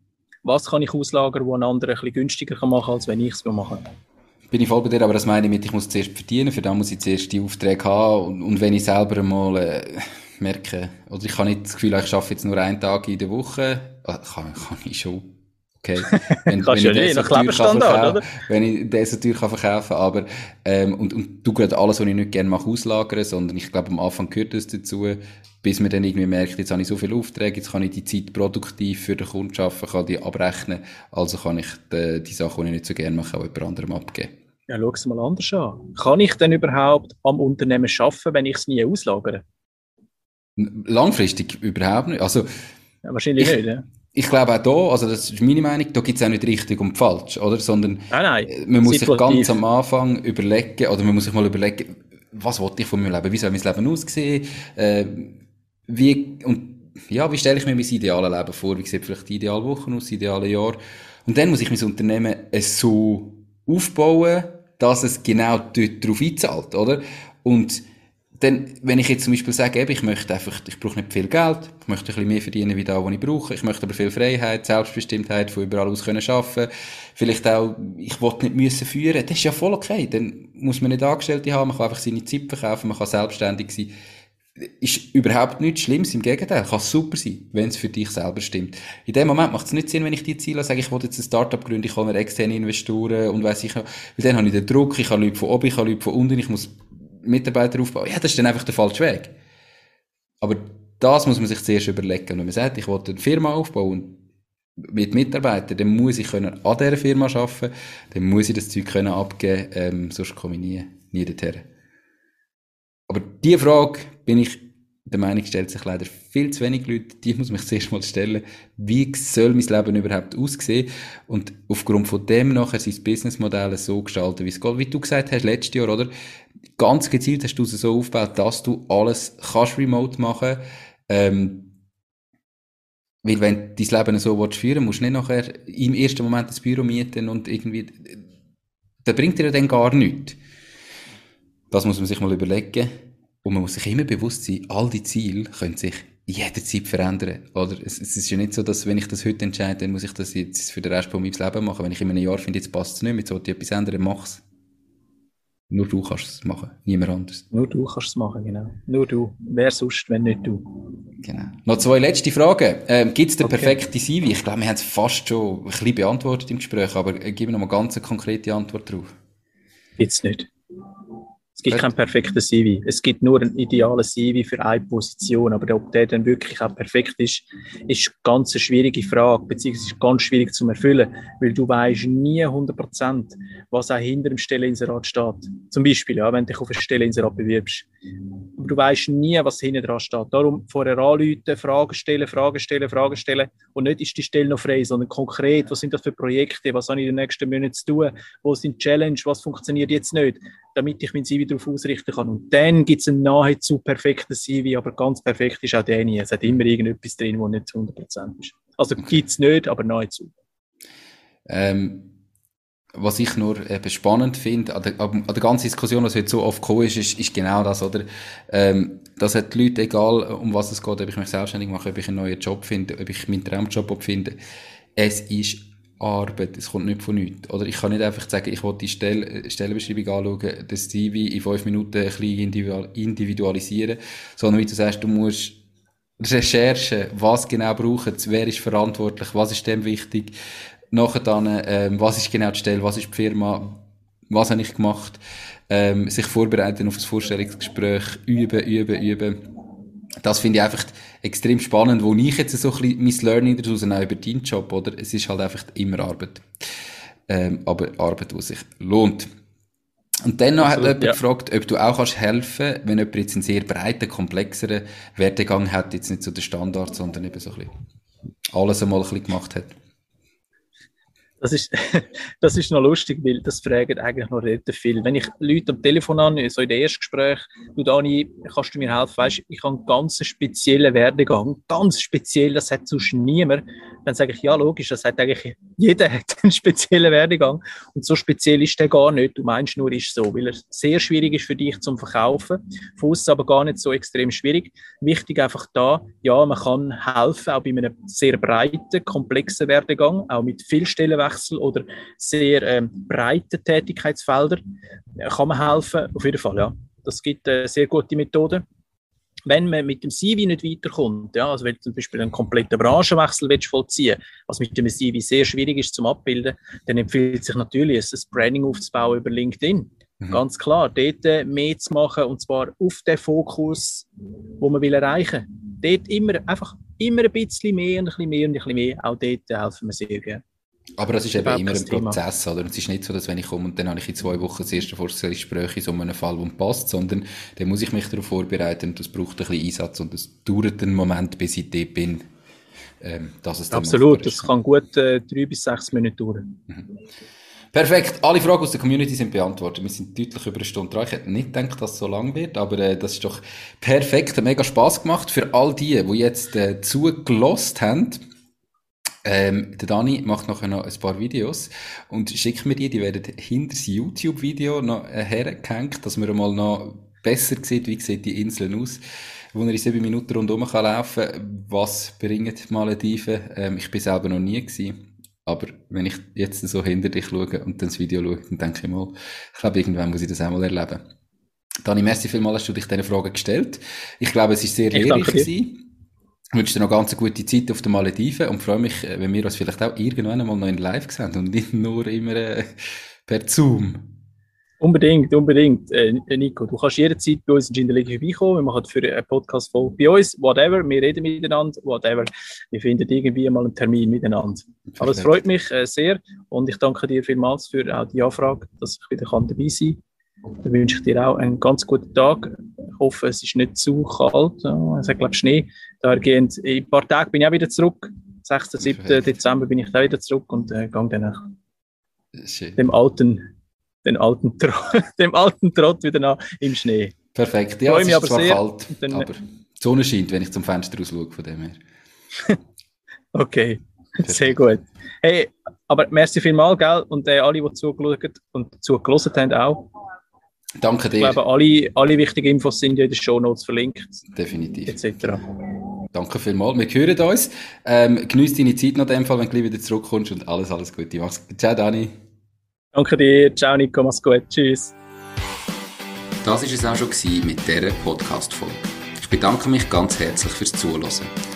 Was kann ich auslagern, wo ein anderer ein bisschen günstiger machen kann, als wenn ich es machen bin ich voll bei dir, aber das meine ich mit, ich muss zuerst verdienen, für dann muss ich zuerst die Aufträge haben und, und wenn ich selber mal äh, merke, oder ich habe nicht das Gefühl, ich arbeite jetzt nur einen Tag in der Woche, kann, kann ich schon. Okay. Wenn, wenn, ich nicht, nach Lebensstandard, oder? wenn ich das natürlich kann verkaufen aber ähm, und, und du gerade alles, was ich nicht gerne mache, auslagern, sondern ich glaube, am Anfang gehört das dazu, bis man dann irgendwie merkt, jetzt habe ich so viele Aufträge, jetzt kann ich die Zeit produktiv für den Kunden arbeiten, kann die abrechnen, also kann ich die, die Sachen, die ich nicht so gerne mache, auch jemand anderem abgeben. Ja, schau es mal anders an. Kann ich denn überhaupt am Unternehmen arbeiten, wenn ich es nie auslagere? Langfristig überhaupt nicht. Also, ja, wahrscheinlich ich, nicht, ja. Ich glaube auch da, also das ist meine Meinung, da gibt es auch nicht richtig und falsch, oder? Sondern nein, nein, äh, man muss situativ. sich ganz am Anfang überlegen, oder man muss sich mal überlegen, was wollte ich von meinem Leben? Wie soll mein Leben aussehen? Äh, wie, und ja, wie stelle ich mir mein ideales Leben vor? Wie sieht vielleicht die ideale Woche aus, das ideale Jahr? Und dann muss ich mein Unternehmen so aufbauen, dass es genau dort drauf einzahlt, oder? Und dann, wenn ich jetzt zum Beispiel sage, eben, ich möchte einfach, ich brauche nicht viel Geld, ich möchte ein bisschen mehr verdienen wie da, wo ich brauche, ich möchte aber viel Freiheit, Selbstbestimmtheit, von überall aus können arbeiten, vielleicht auch, ich will nicht müssen führen, das ist ja voll okay, dann muss man nicht Angestellte haben, man kann einfach seine Zeit verkaufen, man kann selbstständig sein, ist überhaupt nichts Schlimmes, im Gegenteil, kann super sein, wenn es für dich selber stimmt. In dem Moment macht es nicht Sinn, wenn ich die Ziele sage, ich will jetzt ein Startup gründen, ich habe externe Investoren und weiss ich noch, weil dann habe ich den Druck, ich habe Leute von oben, ich habe Leute von unten, ich muss Mitarbeiter aufbauen. Ja, das ist dann einfach der falsche Weg. Aber das muss man sich zuerst überlegen. Und wenn man sagt, ich will eine Firma aufbauen mit Mitarbeitern, dann muss ich können an dieser Firma arbeiten, dann muss ich das Zeug können abgeben, ähm, sonst komme ich nie nie dorthin. Aber diese Frage bin ich der Meinung, stellt sich leider viel zu wenig Leute. Die muss mich zuerst mal stellen. Wie soll mein Leben überhaupt aussehen? Und aufgrund von dem nachher sein Businessmodell so gestalten, wie es geht. Wie du gesagt hast, letztes Jahr, oder? Ganz gezielt hast du es so aufgebaut, dass du alles kannst remote machen. Ähm, weil wenn du dein Leben so willst führen musst du nicht nachher im ersten Moment das Büro mieten und irgendwie, das bringt dir dann gar nichts. Das muss man sich mal überlegen. Und man muss sich immer bewusst sein, all die Ziele können sich jederzeit verändern. Oder? Es, es, ist ja nicht so, dass wenn ich das heute entscheide, dann muss ich das jetzt für den Rest von meinem Leben machen. Wenn ich in einem Jahr finde, jetzt passt es nicht mehr, jetzt sollte ich etwas ändern, mach's. Nur du kannst es machen, niemand anders. Nur du kannst es machen, genau. Nur du. Wer sonst, wenn nicht du? Genau. Noch zwei letzte Fragen. Ähm, Gibt es den okay. perfekten CV? Ich glaube, wir haben es fast schon ein bisschen beantwortet im Gespräch, aber äh, gib mir noch mal ganz eine konkrete Antwort drauf. Gibt's nicht. Es gibt kein perfektes CV. Es gibt nur ein ideales CV für eine Position. Aber ob der dann wirklich auch perfekt ist, ist eine ganz schwierige Frage, beziehungsweise ganz schwierig zu erfüllen, weil du weißt nie 100 Prozent, was auch hinter dem Stelleninserat steht. Zum Beispiel, ja, wenn du dich auf eine Stelleninserat bewirbst. Aber du weißt nie, was hinten dran steht. Darum vorher anrufen, Fragen stellen, Fragen stellen, Fragen stellen. Und nicht ist die Stelle noch frei, sondern konkret, was sind das für Projekte, was habe ich in den nächsten Monaten zu tun, wo sind Challenge, was funktioniert jetzt nicht, damit ich mein CV darauf ausrichten kann. Und dann gibt es ein nahezu perfektes CV, aber ganz perfekt ist auch der nie. Es hat immer irgendetwas drin, das nicht zu 100% ist. Also gibt es nicht, aber nahezu. Ähm, was ich nur eben spannend finde, an der, an der ganzen Diskussion, was heute so oft gekommen ist, ist, ist genau das, oder? Ähm, das hat die Leute, egal um was es geht, ob ich mich selbstständig mache, ob ich einen neuen Job finde, ob ich meinen Traumjob finde, es ist Arbeit, es kommt nicht von nichts. Oder ich kann nicht einfach sagen, ich will die Stelle, Stellenbeschreibung anschauen, das CV in fünf Minuten ein bisschen individualisieren, sondern wie du sagst, du musst Recherche, was genau brauchen wer ist verantwortlich, was ist dem wichtig, nachher dann, ähm, was ist genau die Stelle, was ist die Firma, was habe ich gemacht, ähm, sich vorbereiten auf das Vorstellungsgespräch, üben, üben, üben. Das finde ich einfach extrem spannend, wo ich jetzt so ein bisschen mein Learning daraus auch über deinen Job, oder? Es ist halt einfach immer Arbeit. Ähm, aber Arbeit, die sich lohnt. Und dann noch hat jemand ja. gefragt, ob du auch kannst helfen, wenn jemand jetzt einen sehr breiten, komplexeren Werdegang hat, jetzt nicht so der Standard, sondern eben so ein bisschen alles einmal ein bisschen gemacht hat. Das ist, das ist noch lustig, weil das fragen eigentlich noch relativ viel. Wenn ich Leute am Telefon an, so in den Erstgespräch, du Dani, kannst du mir helfen? Weißt, ich habe einen ganz speziellen Werdegang, ganz speziell, das hat sonst niemand. Dann sage ich, ja, logisch, das hat eigentlich jeder hat einen speziellen Werdegang und so speziell ist der gar nicht. Du meinst nur, ist so, weil er sehr schwierig ist für dich zum Verkaufen, Fuß aber gar nicht so extrem schwierig. Wichtig einfach da, ja, man kann helfen, auch bei einem sehr breiten, komplexen Werdegang, auch mit viel Stellenwechsel Wechsel oder sehr ähm, breite Tätigkeitsfelder kann man helfen. Auf jeden Fall, ja. Das gibt äh, sehr gute Methoden. Wenn man mit dem CV nicht weiterkommt, ja, also wenn du zum Beispiel einen kompletten Branchenwechsel willst vollziehen was mit dem CV sehr schwierig ist zum Abbilden, dann empfiehlt sich natürlich, ein Branding aufzubauen über LinkedIn. Mhm. Ganz klar, dort äh, mehr zu machen und zwar auf den Fokus, wo man will erreichen will. Dort immer, einfach immer ein bisschen mehr und ein bisschen mehr und ein bisschen mehr. Auch dort helfen wir sehr gerne. Aber das ist eben immer ein Prozess, Thema. oder? Es ist nicht so, dass wenn ich komme und dann habe ich in zwei Wochen das erste Vorstellungsgespräch in so einem Fall, wo passt, sondern dann muss ich mich darauf vorbereiten und das braucht ein bisschen Einsatz und das dauert einen Moment, bis ich dort bin. Ähm, dass es Absolut, das kann gut äh, drei bis sechs Minuten dauern. Mhm. Perfekt, alle Fragen aus der Community sind beantwortet. Wir sind deutlich über eine Stunde dran. Ich hätte nicht gedacht, dass es so lang wird, aber äh, das ist doch perfekt, mega Spaß gemacht für all die, die jetzt äh, zugelost haben. Ähm, der Dani macht nachher noch ein paar Videos und schickt mir die, die werden hinter das YouTube-Video noch äh, hergehängt, dass man mal noch besser sieht, wie sieht die Inseln aus, wo er in sieben Minuten rundherum kann laufen Was bringen die Malediven? Ähm, ich bin selber noch nie gewesen. Aber wenn ich jetzt so hinter dich schaue und dann das Video schaue, dann denke ich mal, ich glaube, irgendwann muss ich das auch mal erleben. Dani, merci vielmals, hast du dich diese Frage gestellt. Ich glaube, es war sehr lehrreich gewesen. Ich wünsche dir noch ganz eine gute Zeit auf den Malediven und freue mich, wenn wir uns vielleicht auch irgendwann einmal noch in Live sehen und nicht nur immer äh, per Zoom. Unbedingt, unbedingt. Äh, Nico, du kannst jederzeit bei uns in Ginderliga vorbeikommen. Wir machen für eine Podcast-Folge bei uns, whatever. Wir reden miteinander, whatever. Wir finden irgendwie mal einen Termin miteinander. Perfekt. Aber es freut mich äh, sehr und ich danke dir vielmals für auch die Anfrage, dass ich wieder kann dabei sein kann. Dann wünsche ich dir auch einen ganz guten Tag. Ich hoffe, es ist nicht zu kalt. Es hat, glaube ich, Schnee. Dahergehend, in ein paar Tagen bin ich auch wieder zurück. 6. 7. Dezember bin ich da wieder zurück und äh, gehe dann Schön. dem alten, den alten, dem alten Trott wieder nach im Schnee. Perfekt. Ja, es ist aber zwar sehr, kalt, dann, aber die Sonne scheint, wenn ich zum Fenster raus schaue, von dem her. okay, Perfekt. sehr gut. Hey, aber merci vielmals, gell? Und äh, alle, die zugeschaut und zugelassen haben, auch. Danke dir. Ich glaube, alle, alle wichtigen Infos sind ja in den Show Notes verlinkt. Definitiv. Etc. Danke vielmals. Wir hören uns. Ähm, genieß deine Zeit noch in dem Fall, wenn du wieder zurückkommst und alles, alles Gute. Mach's. Ciao, Dani. Danke dir. Ciao, Nico. Mach's gut. Tschüss. Das war es auch schon mit dieser Podcast-Folge. Ich bedanke mich ganz herzlich fürs Zuhören.